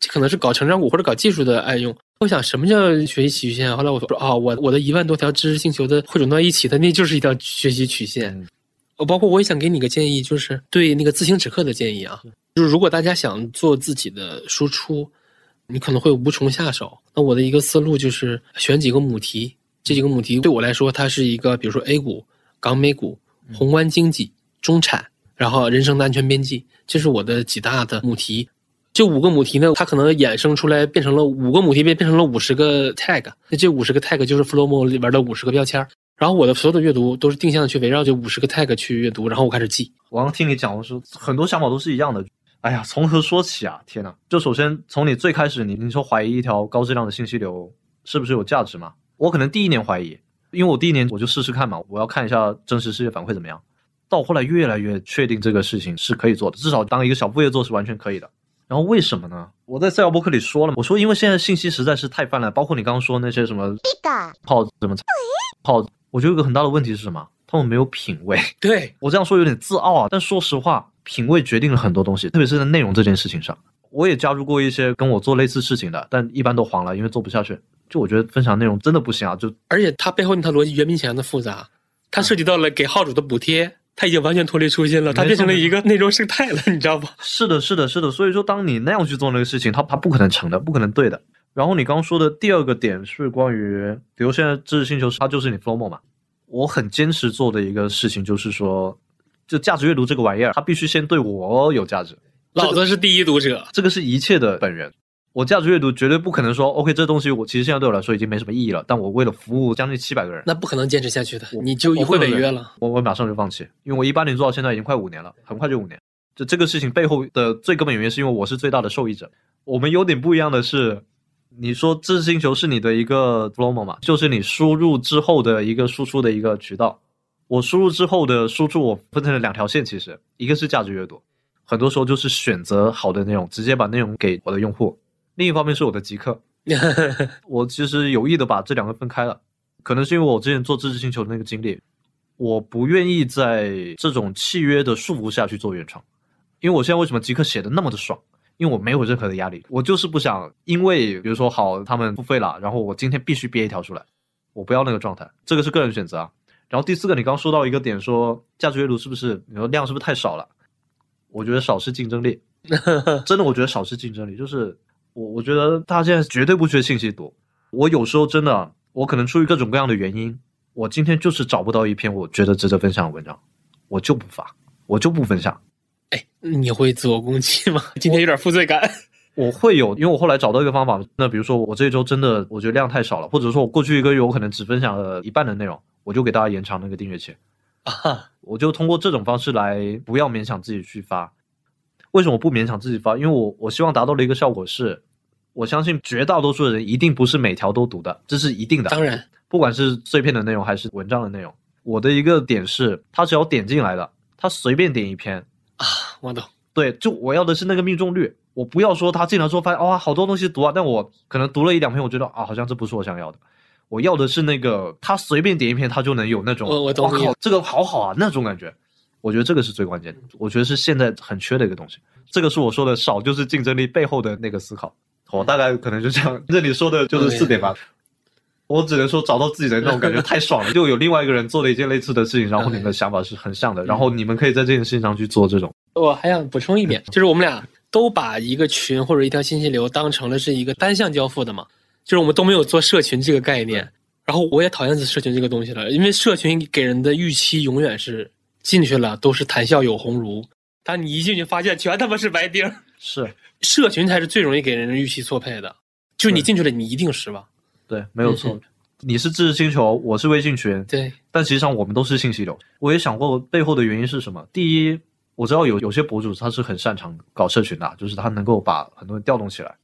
这可能是搞成长股或者搞技术的爱用。我想什么叫学习曲线？后来我说啊、我我的一万多条知识星球的汇总到一起它，那就是一条学习曲线。嗯呃包括我也想给你个建议，就是对那个自行止课的建议啊，就是如果大家想做自己的输出，你可能会无从下手。那我的一个思路就是选几个母题，这几个母题对我来说，它是一个，比如说 A 股、港美股、宏观经济、中产，然后人生的安全边际，这是我的几大的母题。这五个母题呢，它可能衍生出来变成了五个母题变变成了五十个 tag，那这五十个 tag 就是 Flowmo 里边的五十个标签儿。然后我的所有的阅读都是定向的去围绕这五十个 tag 去阅读，然后我开始记。我刚听你讲，我说很多想法都是一样的。哎呀，从何说起啊？天呐！就首先从你最开始，你你说怀疑一条高质量的信息流是不是有价值嘛？我可能第一年怀疑，因为我第一年我就试试看嘛，我要看一下真实世界反馈怎么样。到后来越来越确定这个事情是可以做的，至少当一个小副业做是完全可以的。然后为什么呢？我在赛尔博客里说了，我说因为现在信息实在是太泛滥，包括你刚刚说那些什么泡什么泡，我觉得有个很大的问题是什么？他们没有品味。对，我这样说有点自傲啊，但说实话，品味决定了很多东西，特别是在内容这件事情上。我也加入过一些跟我做类似事情的，但一般都黄了，因为做不下去。就我觉得分享内容真的不行啊，就而且它背后那套逻辑远比想象的复杂，它涉及到了给号主的补贴，它已经完全脱离初心了，它变成了一个内容生态了，你知道吗？是的，是的，是的。所以说，当你那样去做那个事情，它它不可能成的，不可能对的。然后你刚刚说的第二个点是关于，比如现在知识星球它就是你 Flowmo 嘛，我很坚持做的一个事情就是说，就价值阅读这个玩意儿，它必须先对我有价值。老子是第一读者，这个是一切的本源。我价值阅读绝对不可能说，OK，这东西我其实现在对我来说已经没什么意义了，但我为了服务将近七百个人，那不可能坚持下去的，你就我会违约了。我我马上就放弃，因为我一八年做到现在已经快五年了，很快就五年。就这个事情背后的最根本原因是因为我是最大的受益者。我们有点不一样的是，你说知识星球是你的一个 Flowmo 嘛，就是你输入之后的一个输出的一个渠道。我输入之后的输出，我分成了两条线，其实一个是价值阅读，很多时候就是选择好的内容，直接把内容给我的用户；另一方面是我的极客，我其实有意的把这两个分开了，可能是因为我之前做知识星球的那个经历，我不愿意在这种契约的束缚下去做原创，因为我现在为什么即刻写的那么的爽？因为我没有任何的压力，我就是不想因为比如说好他们付费了，然后我今天必须憋一条出来，我不要那个状态，这个是个人选择啊。然后第四个，你刚说到一个点，说价值阅读是不是你说量是不是太少了？我觉得少是竞争力，真的，我觉得少是竞争力。就是我我觉得大家现在绝对不缺信息多，我有时候真的，我可能出于各种各样的原因，我今天就是找不到一篇我觉得值得分享的文章，我就不发，我就不分享。哎，你会自我攻击吗？今天有点负罪感。我会有，因为我后来找到一个方法。那比如说，我这一周真的我觉得量太少了，或者说我过去一个月我可能只分享了一半的内容，我就给大家延长那个订阅期。啊，我就通过这种方式来不要勉强自己去发。为什么不勉强自己发？因为我我希望达到的一个效果是，我相信绝大多数的人一定不是每条都读的，这是一定的。当然，不管是碎片的内容还是文章的内容，我的一个点是，他只要点进来了，他随便点一篇啊，我懂。对，就我要的是那个命中率。我不要说他进来之后发现哇好多东西读啊，但我可能读了一两篇，我觉得啊好像这不是我想要的。我要的是那个他随便点一篇，他就能有那种我我懂你，这个好好啊那种感觉。我觉得这个是最关键的，我觉得是现在很缺的一个东西。这个是我说的少就是竞争力背后的那个思考。我大概可能就这样，这里说的就是四点吧。我只能说找到自己的那种感觉太爽了，就有另外一个人做了一件类似的事情，然后你们的想法是很像的，然后你们可以在这件事情上去做这种。我还想补充一点，就是我们俩都把一个群或者一条信息流当成了是一个单向交付的嘛，就是我们都没有做社群这个概念。然后我也讨厌社群这个东西了，因为社群给人的预期永远是进去了都是谈笑有鸿儒，但你一进去发现全他妈是白丁。是社群才是最容易给人预期错配的，就你进去了你一定失望。对，没有错。你是知识星球，我是微信群，对。但实际上我们都是信息流。我也想过背后的原因是什么。第一，我知道有有些博主他是很擅长搞社群的，就是他能够把很多人调动起来。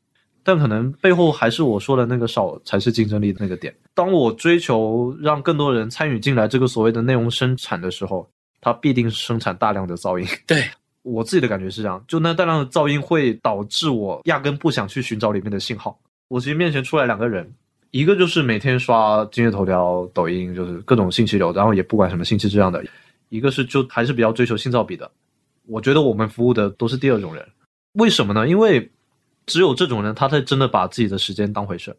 但可能背后还是我说的那个少才是竞争力的那个点。当我追求让更多人参与进来这个所谓的内容生产的时候，它必定生产大量的噪音。对 我自己的感觉是这样，就那大量的噪音会导致我压根不想去寻找里面的信号。我其实面前出来两个人。一个就是每天刷今日头条、抖音，就是各种信息流，然后也不管什么信息质量的；一个是就还是比较追求性噪比的。我觉得我们服务的都是第二种人，为什么呢？因为只有这种人，他才真的把自己的时间当回事。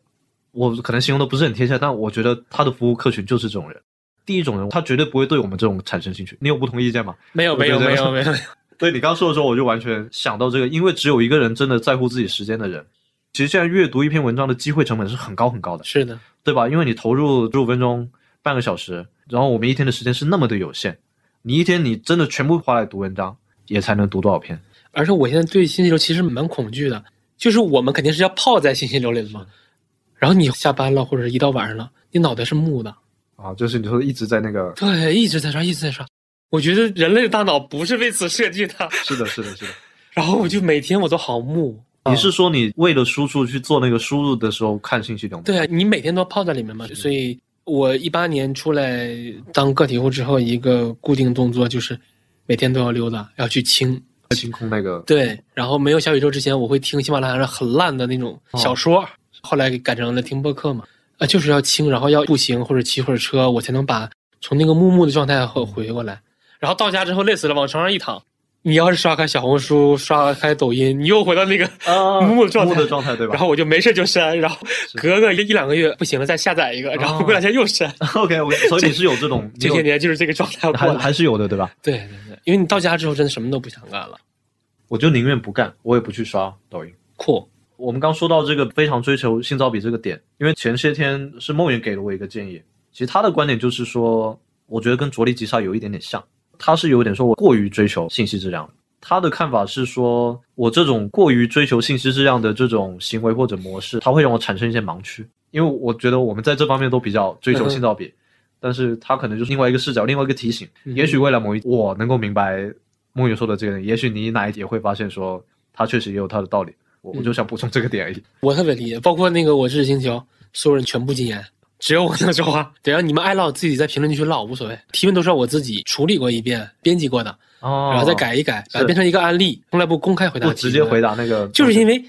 我可能形容的不是很贴切，但我觉得他的服务客群就是这种人。第一种人，他绝对不会对我们这种产生兴趣。你有不同意见吗？没有，没有，没有，没有。对你刚说的时候，我就完全想到这个，因为只有一个人真的在乎自己时间的人。其实现在阅读一篇文章的机会成本是很高很高的，是的，对吧？因为你投入十五分钟、半个小时，然后我们一天的时间是那么的有限，你一天你真的全部花来读文章，也才能读多少篇？而且我现在对信息流其实蛮恐惧的，就是我们肯定是要泡在信息流里的嘛。然后你下班了或者一到晚上了，你脑袋是木的啊，就是你说一直在那个对，一直在刷，一直在刷。我觉得人类的大脑不是为此设计的。是的，是的，是的。然后我就每天我都好木。你是说你为了输出去做那个输入的时候看信息流吗？对啊，你每天都泡在里面嘛。所以我一八年出来当个体户之后，一个固定动作就是每天都要溜达，要去清清空那个。对，然后没有小宇宙之前，我会听喜马拉雅上很烂的那种小说，后来给改成了听播客嘛。啊，就是要清，然后要步行或者骑会儿车，我才能把从那个木木的状态回回过来。然后到家之后累死了，往床上一躺。你要是刷开小红书、刷开抖音，你又回到那个木的状态，木的状态对吧？然后我就没事就删，然后隔个一两个月不行了再下载一个，然后过两天又删。OK OK，所以你是有这种 这些年就是这个状态，还还是有的对吧？对对对，因为你到家之后真的什么都不想干了，我就宁愿不干，我也不去刷抖音。酷，我们刚说到这个非常追求性价比这个点，因为前些天是梦云给了我一个建议，其实他的观点就是说，我觉得跟着力急刹有一点点像。他是有点说，我过于追求信息质量。他的看法是说，我这种过于追求信息质量的这种行为或者模式，它会让我产生一些盲区。因为我觉得我们在这方面都比较追求性价比，但是他可能就是另外一个视角，另外一个提醒。也许未来某一我能够明白梦雨说的这个，也许你哪一也会发现说，他确实也有他的道理。我我就想补充这个点而已。我特别理解，包括那个我是星球，所有人全部禁言。只有我能说话，得让你们爱唠自己在评论区去唠，无所谓。提问都是我自己处理过一遍、编辑过的，然后再改一改，把它变成一个案例，从来不公开回答。我直接回答那个，就是因为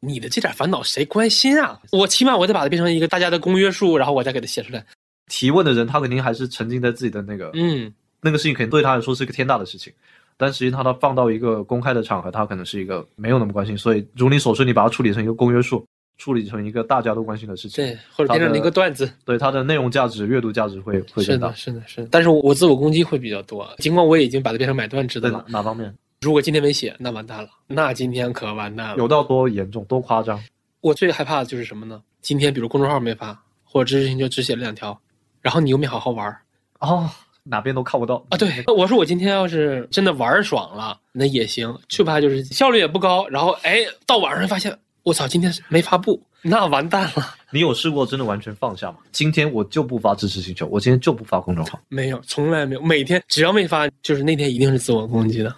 你的这点烦恼谁关心啊？我起码我得把它变成一个大家的公约数，然后我再给它写出来。提问的人他肯定还是沉浸在自己的那个，嗯，那个事情肯定对他来说是一个天大的事情。但实际上它放到一个公开的场合，他可能是一个没有那么关心。所以如你所说，你把它处理成一个公约数，处理成一个大家都关心的事情，对，或者变成了一个段子。对它的内容价值、阅读价值会会更大是的，。是的，是的。但是我自我攻击会比较多，尽管我已经把它变成买断制的在哪了。哪方面如果今天没写，那完蛋了，那今天可完蛋了。有到多严重、多夸张？我最害怕的就是什么呢？今天比如公众号没发，或者知识星球只写了两条，然后你又没好好玩儿哦，哪边都看不到啊。对，我说我今天要是真的玩儿爽了，那也行。最怕就是效率也不高，然后哎，到晚上发现我操，今天没发布，那完蛋了。你有试过真的完全放下吗？今天我就不发知识星球，我今天就不发公众号。没有，从来没有。每天只要没发，就是那天一定是自我攻击的。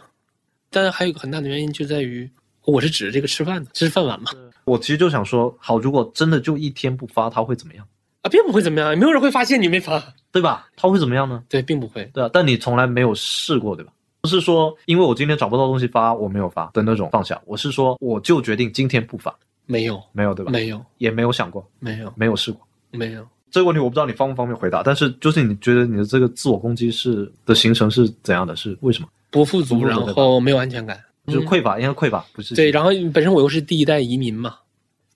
但是还有一个很大的原因就在于，我是指着这个吃饭的，这是饭碗嘛。我其实就想说，好，如果真的就一天不发，他会怎么样？啊，并不会怎么样，没有人会发现你没发。对吧？他会怎么样呢？对，并不会。对啊，但你从来没有试过，对吧？不是说因为我今天找不到东西发，我没有发的那种放下，我是说我就决定今天不发，没有，没有对吧？没有，也没有想过，没有，没有试过。没有。这个问题我不知道你方不方便回答，但是就是你觉得你的这个自我攻击是的形成是怎样的？是为什么？不富足，然后没有安全感，就是匮乏，应该匮乏，不是对，然后本身我又是第一代移民嘛，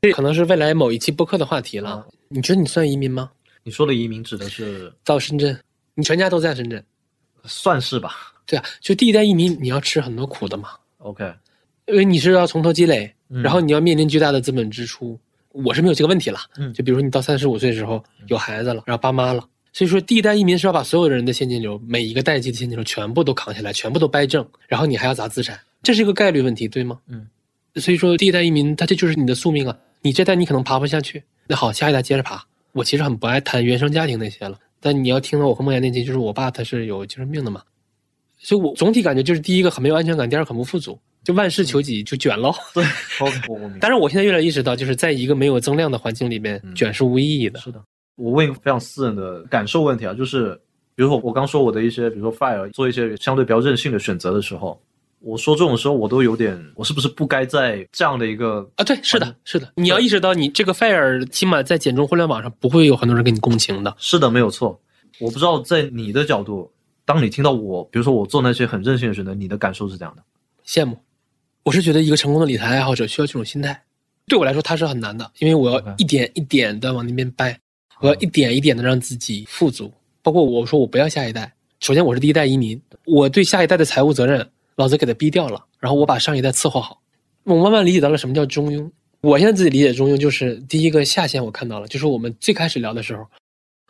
这可能是未来某一期播客的话题了。啊你觉得你算移民吗？你说的移民指的是到深圳，你全家都在深圳，算是吧对啊，就第一代移民，你要吃很多苦的嘛，？OK，因为你是要从头积累，嗯然后你要面临巨大的资本支出。我是没有这个问题了，嗯就比如说你到三十五岁的时候有孩子了，然后爸妈了，所以说第一代移民是要把所有人的现金流，每一个代际的现金流全部都扛下来，全部都掰正，然后你还要砸资产，这是一个概率问题，对吗？嗯，所以说第一代移民，他这就是你的宿命啊，你这代你可能爬不下去，那好，下一代接着爬。我其实很不爱谈原生家庭那些了，但你要听到我和梦妍那期，就是我爸他是有精神病的嘛，所以我总体感觉就是第一个很没有安全感，第二个很不富足，就万事求己就卷喽。对，OK，我我明白。但是我现在越来越意识到，就是在一个没有增量的环境里面，嗯卷是无意义的。是的，我问一个非常私人的感受问题啊，就是比如说我刚说我的一些，比如说 fire 做一些相对比较任性的选择的时候，我说这种时候我都有点，我是不是不该在这样的一个啊，对，是的，是的，你要意识到，你这个 fire 起码在简中互联网上不会有很多人跟你共情的。是的，没有错。我不知道在你的角度，当你听到我，比如说我做那些很任性的选择，你的感受是这样的？羡慕，我是觉得一个成功的理财爱好者需要这种心态。对我来说，它是很难的，因为我要一点一点的往那边掰，我要一点一点的让自己富足。包括我说我不要下一代，首先我是第一代移民，我对下一代的财务责任，老子给他逼掉了，然后我把上一代伺候好。我慢慢理解到了什么叫中庸。我现在自己理解中庸就是第一个下限我看到了，就是我们最开始聊的时候，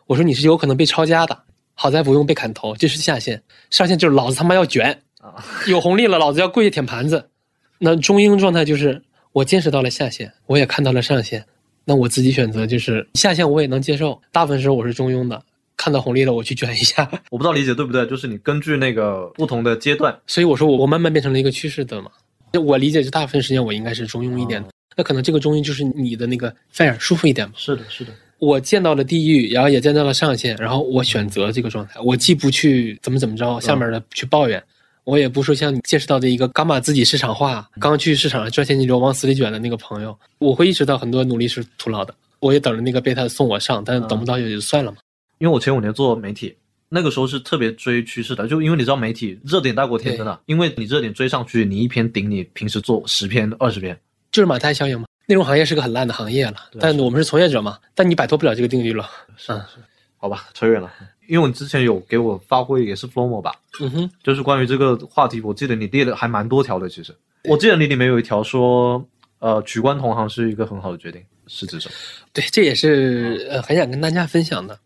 我说你是有可能被抄家的，好在不用被砍头，这是下限。上限就是老子他妈要卷，啊，有红利了，老子要跪下舔盘子。那中庸状态就是我见识到了下限，我也看到了上限，那我自己选择就是下限我也能接受，大部分时候我是中庸的，看到红利了我去卷一下。我不知道理解对不对，就是你根据那个不同的阶段，所以我说我我慢慢变成了一个趋势的嘛。我理解就大部分时间我应该是中庸一点的，那可能这个中庸就是你的那个 fair 舒服一点嘛。是的，是的，我见到了地狱，然后也见到了上限，然后我选择这个状态，我既不去怎么怎么着，下面的去抱怨，我也不说像你见识到的一个刚把自己市场化，刚去市场上赚现金流往死里卷的那个朋友，我会意识到很多努力是徒劳的，我也等着那个贝塔送我上，但是等不到也就算了嘛。因为我前五年做媒体，那个时候是特别追趋势的，就因为你知道媒体热点大过天，真的，因为你热点追上去，你一篇顶你平时做十篇、二十篇。就是马太效应嘛。内容行业是个很烂的行业了，但我们是从业者嘛，但你摆脱不了这个定律了。嗯是是，好吧，扯远了。因为我之前有给我发过也是 Flomo 吧，嗯哼，就是关于这个话题，我记得你列的还蛮多条的。其实我记得你里面有一条说，呃，取关同行是一个很好的决定，是指什么？对，这也是呃很想跟大家分享的。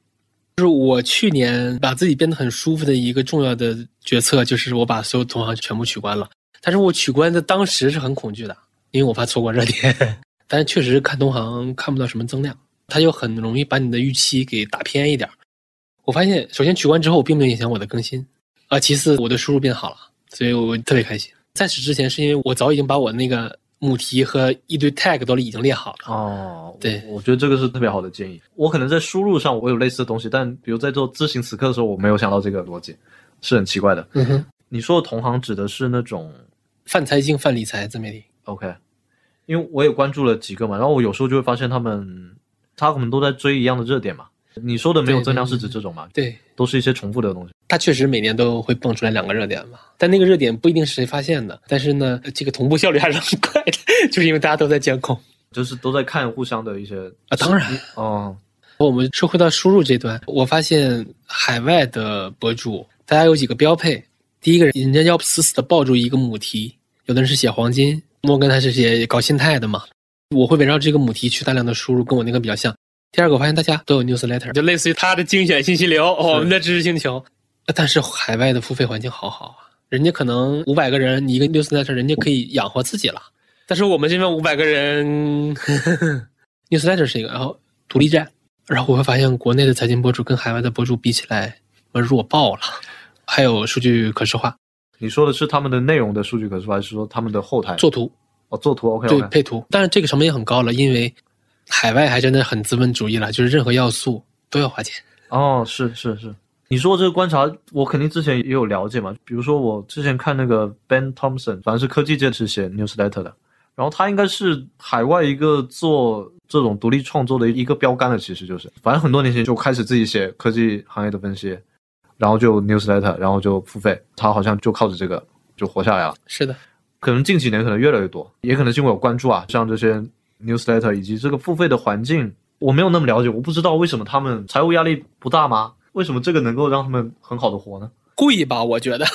就是我去年把自己变得很舒服的一个重要的决策，就是我把所有同行全部取关了。但是我取关的当时是很恐惧的，因为我怕错过热点。但是确实看同行看不到什么增量，它就很容易把你的预期给打偏一点儿。我发现，首先取关之后并没有影响我的更新，啊，其次我的输入变好了，所以我特别开心。在此之前，是因为我早已经把我那个母题和一堆 tag 都已经列好了。哦，对我，我觉得这个是特别好的建议。我可能在输入上我有类似的东西，但比如在做知行此刻的时候，我没有想到这个逻辑，是很奇怪的。嗯哼，你说的同行指的是那种泛财经、泛理财自媒体。OK，因为我也关注了几个嘛，然后我有时候就会发现他们他可能都在追一样的热点嘛，你说的没有增量对是指这种嘛？对，都是一些重复的东西。它确实每年都会蹦出来两个热点嘛，但那个热点不一定是谁发现的，但是呢，这个同步效率还是很快的，就是因为大家都在监控就是都在看互相的一些啊。当然，哦，我们说回到输入这段，我发现海外的博主大家有几个标配，第一个人家要死死的抱住一个母题，有的人是写黄金，摩根他是些搞心态的嘛，我会围绕这个母题去大量的输入，跟我那个比较像。第二个，我发现大家都有 newsletter，就类似于他的精选信息流，我们的知识星球。但是海外的付费环境好好啊，人家可能五百个人，你一个 newsletter，人家可以养活自己了。但是我们这边五百个人，newsletter 是一个，然后独立站，然后我会发现国内的财经博主跟海外的博主比起来，我弱爆了。还有数据可视化，你说的是他们的内容的数据可视化，还是说他们的后台做图，哦做图？OK 对配图，但是这个成本也很高了，因为海外还真的很资本主义了，就是任何要素都要花钱。哦是是是。你说这个观察，我肯定之前也有了解嘛。比如说我之前看那个 Ben Thompson，反正是科技界是写 newsletter 的，然后他应该是海外一个做这种独立创作的一个标杆了，其实就是，反正很多年前就开始自己写科技行业的分析，然后就 newsletter，然后就付费，他好像就靠着这个就活下来了。是的，可能近几年可能越来越多，也可能是因为我关注啊，像这些 newsletter 以及这个付费的环境，我没有那么了解，我不知道为什么他们财务压力不大吗？为什么这个能够让他们很好的活呢？贵吧？我觉得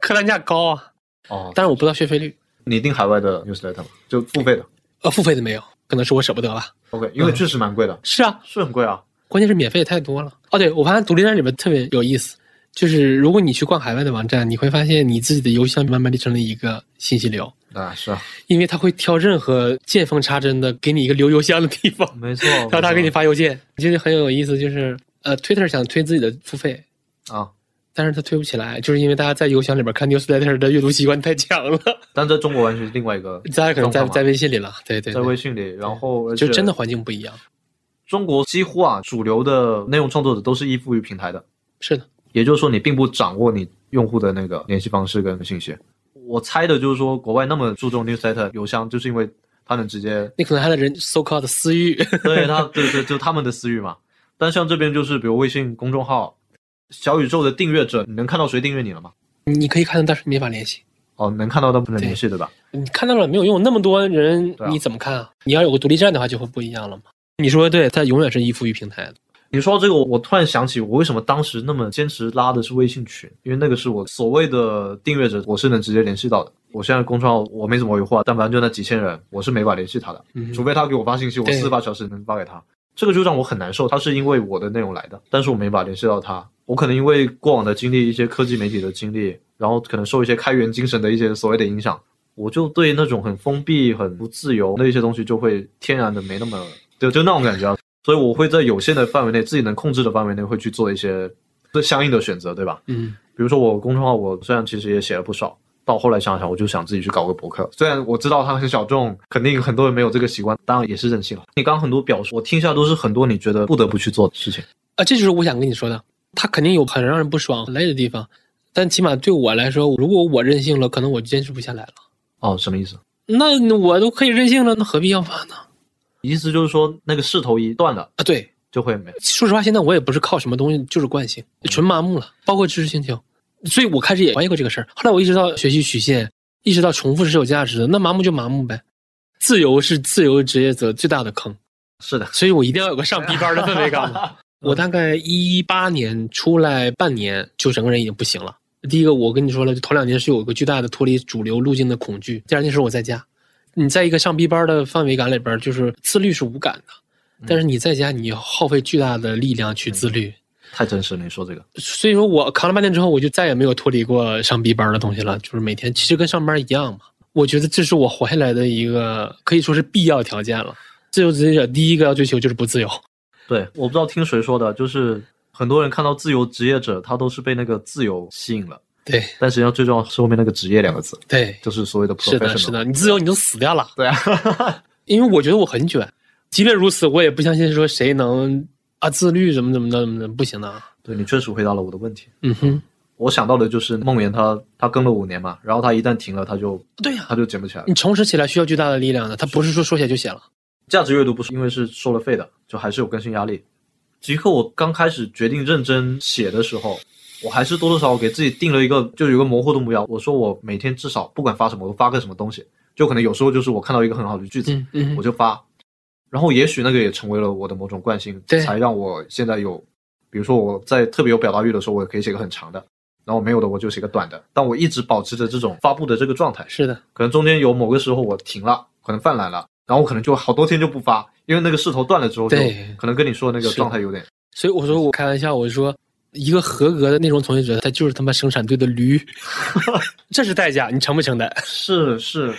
客单价高啊，哦，但是我不知道学费率。你订海外的 newsletter 吗？就付费的呃，付费的没有，可能是我舍不得吧。？OK，因为确实蛮贵的，是啊，是很贵啊。关键是免费也太多了。哦，对，我发现独立站里面特别有意思，就是如果你去逛海外的网站，你会发现你自己的邮箱慢慢变成了一个信息流，啊，是啊，因为他会挑任何见缝插针的给你一个留邮箱的地方，没错。然后他给你发邮件。我觉得很有意思，就是呃，Twitter 想推自己的付费，啊，但是他推不起来，就是因为大家在邮箱里边看 newsletter 的阅读习惯太强了，但在中国完全是另外一个 大家可能在在微信里了，对对在，微信里，然后就真的环境不一样。中国几乎啊主流的内容创作者都是依附于平台的，是的，也就是说你并不掌握你用户的那个联系方式跟信息。我猜的就是说，国外那么注重 newsletter 邮箱，就是因为它能直接你可能还的人 so called 私域，对他，对对，就他们的私域嘛。但像这边就是，比如微信公众号、小宇宙的订阅者，你能看到谁订阅你了吗？你可以看到，但是没法联系。哦，能看到但不能联系，对吧？你看到了没有用？那么多人啊你怎么看啊？你要有个独立站的话，就会不一样了嘛。你说的对，它永远是依附于平台的。你说到这个，我我突然想起，我为什么当时那么坚持拉的是微信群，因为那个是我所谓的订阅者，我是能直接联系到的。我现在公众号我没怎么维护啊，但反正就那几千人，我是没法联系他的，嗯除非他给我发信息，我四十八小时能发给他。这个就让我很难受，他是因为我的内容来的，但是我没法联系到他。我可能因为过往的经历，一些科技媒体的经历，然后可能受一些开源精神的一些所谓的影响，我就对那种很封闭、很不自由的一些东西，就会天然的没那么，就就那种感觉啊。所以我会在有限的范围内，自己能控制的范围内，会去做一些这相应的选择，对吧？嗯，比如说我公众号，我虽然其实也写了不少，到后来想想，我就想自己去搞个博客。虽然我知道它很小众，肯定很多人没有这个习惯，当然也是任性了。你刚刚很多表述，我听下来都是很多你觉得不得不去做的事情。啊，这就是我想跟你说的。它肯定有很让人不爽、很累的地方，但起码对我来说，如果我任性了，可能我坚持不下来了。哦，什么意思？那我都可以任性了，那何必要发呢？意思就是说，那个势头一断了，啊，对，就会没。说实话，现在我也不是靠什么东西，就是惯性，纯麻木了。包括知识星球，所以我开始也怀疑过这个事儿。后来我意识到学习曲线，意识到重复是有价值的，那麻木就麻木呗。自由是自由职业者最大的坑，是的，所以我一定要有个上 B 班的氛围感嘛。我大概一八年出来半年，就整个人已经不行了。第一个，我跟你说了，就头两年是有一个巨大的脱离主流路径的恐惧。第二件事，我在家，你在一个上 B 班的范围感里边，就是自律是无感的，但是你在家，你耗费巨大的力量去自律。太真实了，你说这个。所以说我扛了半天之后，我就再也没有脱离过上 B 班的东西了，就是每天其实跟上班一样嘛。我觉得这是我活下来的一个可以说是必要条件了。自由职业者第一个要追求就是不自由。对，我不知道听谁说的，就是很多人看到自由职业者，他都是被那个自由吸引了，对但实际上最重要是后面那个职业两个字，对，就是所谓的 professional。是的，是的，你自由你就死掉了。对啊，因为我觉得我很卷，即便如此，我也不相信说谁能啊自律怎么怎么的怎么的，不行的啊。对你确实回答了我的问题。嗯哼，我想到的就是梦妍他他更了五年嘛，然后他一旦停了，他就对呀、他就捡不起来了。你重拾起来需要巨大的力量的，他不是说说写就写了。价值阅读不是因为是收了费的，就还是有更新压力。即刻我刚开始决定认真写的时候，我还是多多少少给自己定了一个，就有个模糊的目标。我说我每天至少不管发什么，我发个什么东西。就可能有时候就是我看到一个很好的句子，嗯嗯我就发。然后也许那个也成为了我的某种惯性，对才让我现在有，比如说我在特别有表达欲的时候，我也可以写个很长的，然后没有的我就写个短的。但我一直保持着这种发布的这个状态，是的，可能中间有某个时候我停了，可能犯懒了，然后我可能就好多天就不发，因为那个势头断了之后，就对可能跟你说的那个状态有点。所以我说我开玩笑，我说一个合格的内容从业者，他就是他妈生产队的驴，这是代价，你承不承担？是是，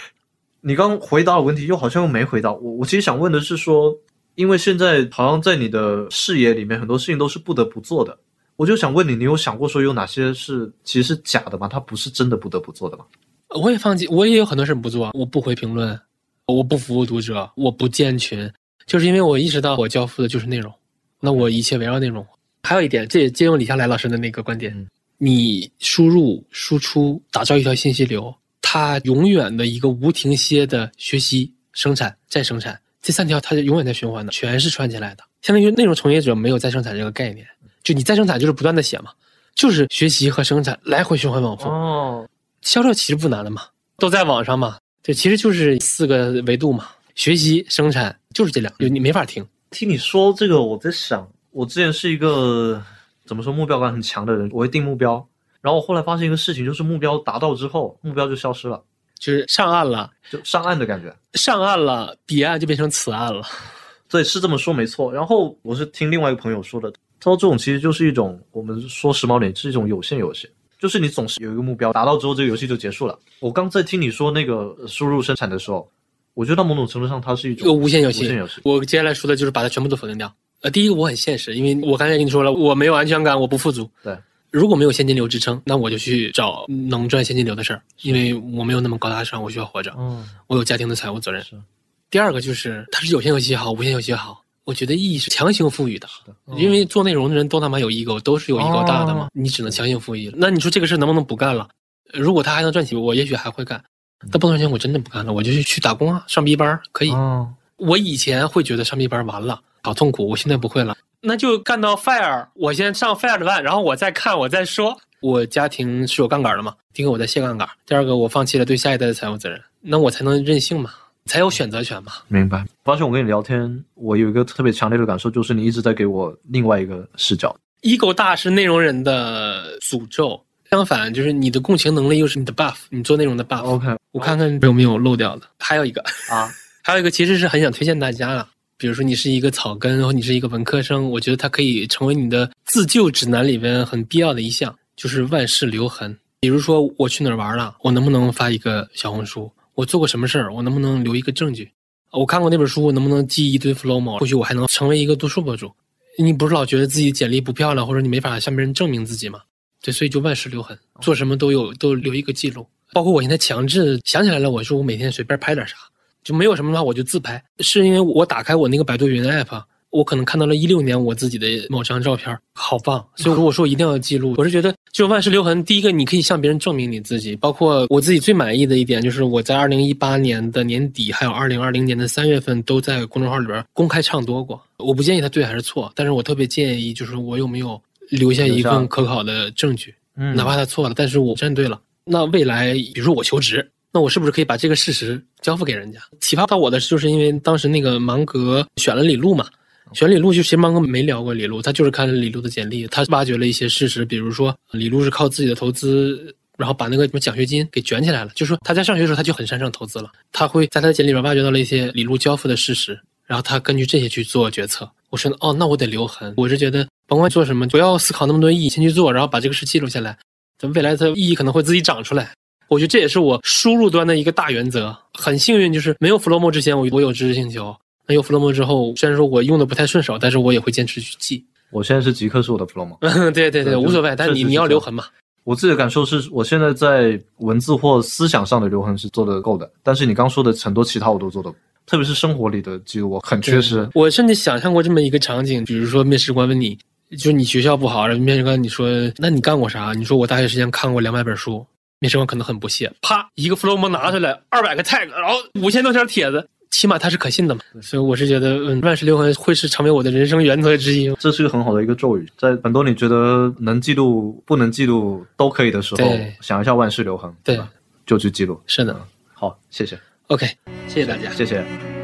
你刚回答我问题又好像又没回答我。我其实想问的是说，因为现在好像在你的视野里面，很多事情都是不得不做的。我就想问你，你有想过说有哪些是其实是假的吗？它不是真的不得不做的吗？我也放弃，我也有很多事不做，我不回评论，我不服务读者，我不建群，就是因为我意识到我交付的就是内容，那我一切围绕内容。还有一点，这也借用李笑来老师的那个观点，嗯你输入、输出、打造一条信息流，它永远的一个无停歇的学习、生产、再生产，这三条它是永远在循环的，全是串起来的。相当于内容从业者没有再生产这个概念，就你再生产就是不断的写嘛，就是学习和生产来回循环往复。哦，销售其实不难了嘛，都在网上嘛，对，其实就是四个维度嘛，学习、生产就是这两个，你没法停。听你说这个，我在想，我之前是一个怎么说目标感很强的人，我会定目标，然后我后来发现一个事情，就是目标达到之后，目标就消失了，就是上岸了，就上岸的感觉。上岸了，彼岸就变成此岸了。对，是这么说没错。然后我是听另外一个朋友说的，他说这种其实就是一种我们说时髦点是一种有限游戏，就是你总是有一个目标，达到之后这个游戏就结束了。我刚在听你说那个呃输入生产的时候，我觉得到某种程度上它是一一个种无限游戏，无限游戏。我接下来说的就是把它全部都否定掉。呃，第一个我很现实，因为我刚才跟你说了，我没有安全感，我不富足。对，如果没有现金流支撑，那我就去找能赚现金流的事儿，因为我没有那么高大上，我需要活着，嗯，我有家庭的财务责任是。第二个就是它是有限游戏也好，无限游戏也好，我觉得意义是强行赋予的。的因为做内容的人都他妈有 ego，都是有 ego 大的嘛，哦你只能强行赋予。那你说这个事能不能不干了？如果他还能赚钱，我也许还会干。但不能赚钱，我真的不干了，我就去去打工啊，上 B 班可以。哦，我以前会觉得上 B 班完了好痛苦，我现在不会了，那就干到 fire，我先上 fire 的 one，然后我再看，我再说。我家庭是有杠杆的嘛，第一个我在卸杠杆，第二个我放弃了对下一代的财务责任，那我才能任性嘛，才有选择权嘛。明白。发现我跟你聊天，我有一个特别强烈的感受，就是你一直在给我另外一个视角。ego 大是内容人的诅咒，相反就是你的共情能力又是你的 buff，你做内容的 buff。OK 我看看有没有漏掉的，还有一个，啊，还有一个其实是很想推荐大家啊，比如说你是一个草根，然后你是一个文科生，我觉得它可以成为你的自救指南里边很必要的一项，就是万事留痕。比如说我去哪儿玩了，我能不能发一个小红书？我做过什么事儿，我能不能留一个证据？我看过那本书，我能不能记一堆 flow？或许我还能成为一个读书博主。你不是老觉得自己简历不漂亮，或者你没法向别人证明自己吗？对，所以就万事留痕，做什么都有都留一个记录。包括我现在强制想起来了，我说我每天随便拍点啥，就没有什么的话我就自拍，是因为我打开我那个百度云 app，我可能看到了一六年我自己的某张照片，好棒，所以如果说一定要记录。我是觉得就万事留痕，第一个你可以向别人证明你自己，包括我自己最满意的一点就是我在二零一八年的年底，还有二零二零年的三月份都在公众号里边公开唱多过。我不建议他对还是错，但是我特别建议就是我有没有留下一份可考的证据。嗯哪怕他错了，但是我站对了。那未来，比如说我求职，那我是不是可以把这个事实交付给人家？启发到我的就是因为当时那个芒格选了李路嘛，选李路就其实芒格没聊过李路，他就是看了李路的简历，他挖掘了一些事实，比如说李路是靠自己的投资。然后把那个什么奖学金给卷起来了，就说他在上学的时候他就很擅长投资了，他会在他的简历里边挖掘到了一些李路交付的事实，然后他根据这些去做决策。我说哦，那我得留痕。我是觉得甭管做什么，不要思考那么多意义，先去做，然后把这个事记录下来。咱未来它意义可能会自己长出来。我觉得这也是我输入端的一个大原则。很幸运，就是没有 Flomo 之前，我我有知识星球；那有 Flomo 之后，虽然说我用的不太顺手，但是我也会坚持去记。我现在是极客是我的 flow 嘛。对对对，对无所谓，但是你你要留痕嘛。我自己的感受是我现在在文字或思想上的留痕是做得够的，但是你刚说的很多其他我都做的，特别是生活里的记录，我很缺失。我甚至想象过这么一个场景，比如说面试官问你，就是你学校不好，然后面试官你说，那你干过啥？你说我大学时间看过两百本书。面试官可能很不屑，啪，一个 Flomo 拿出来，二百个 tag，然后五千多条帖子，起码它是可信的嘛。所以我是觉得，嗯，万世留痕会是成为我的人生原则之一。这是一个很好的一个咒语，在很多你觉得能记录、不能记录都可以的时候，想一下万事留痕，对吧就去记录。是的好，谢谢，，OK，谢谢大家。谢谢。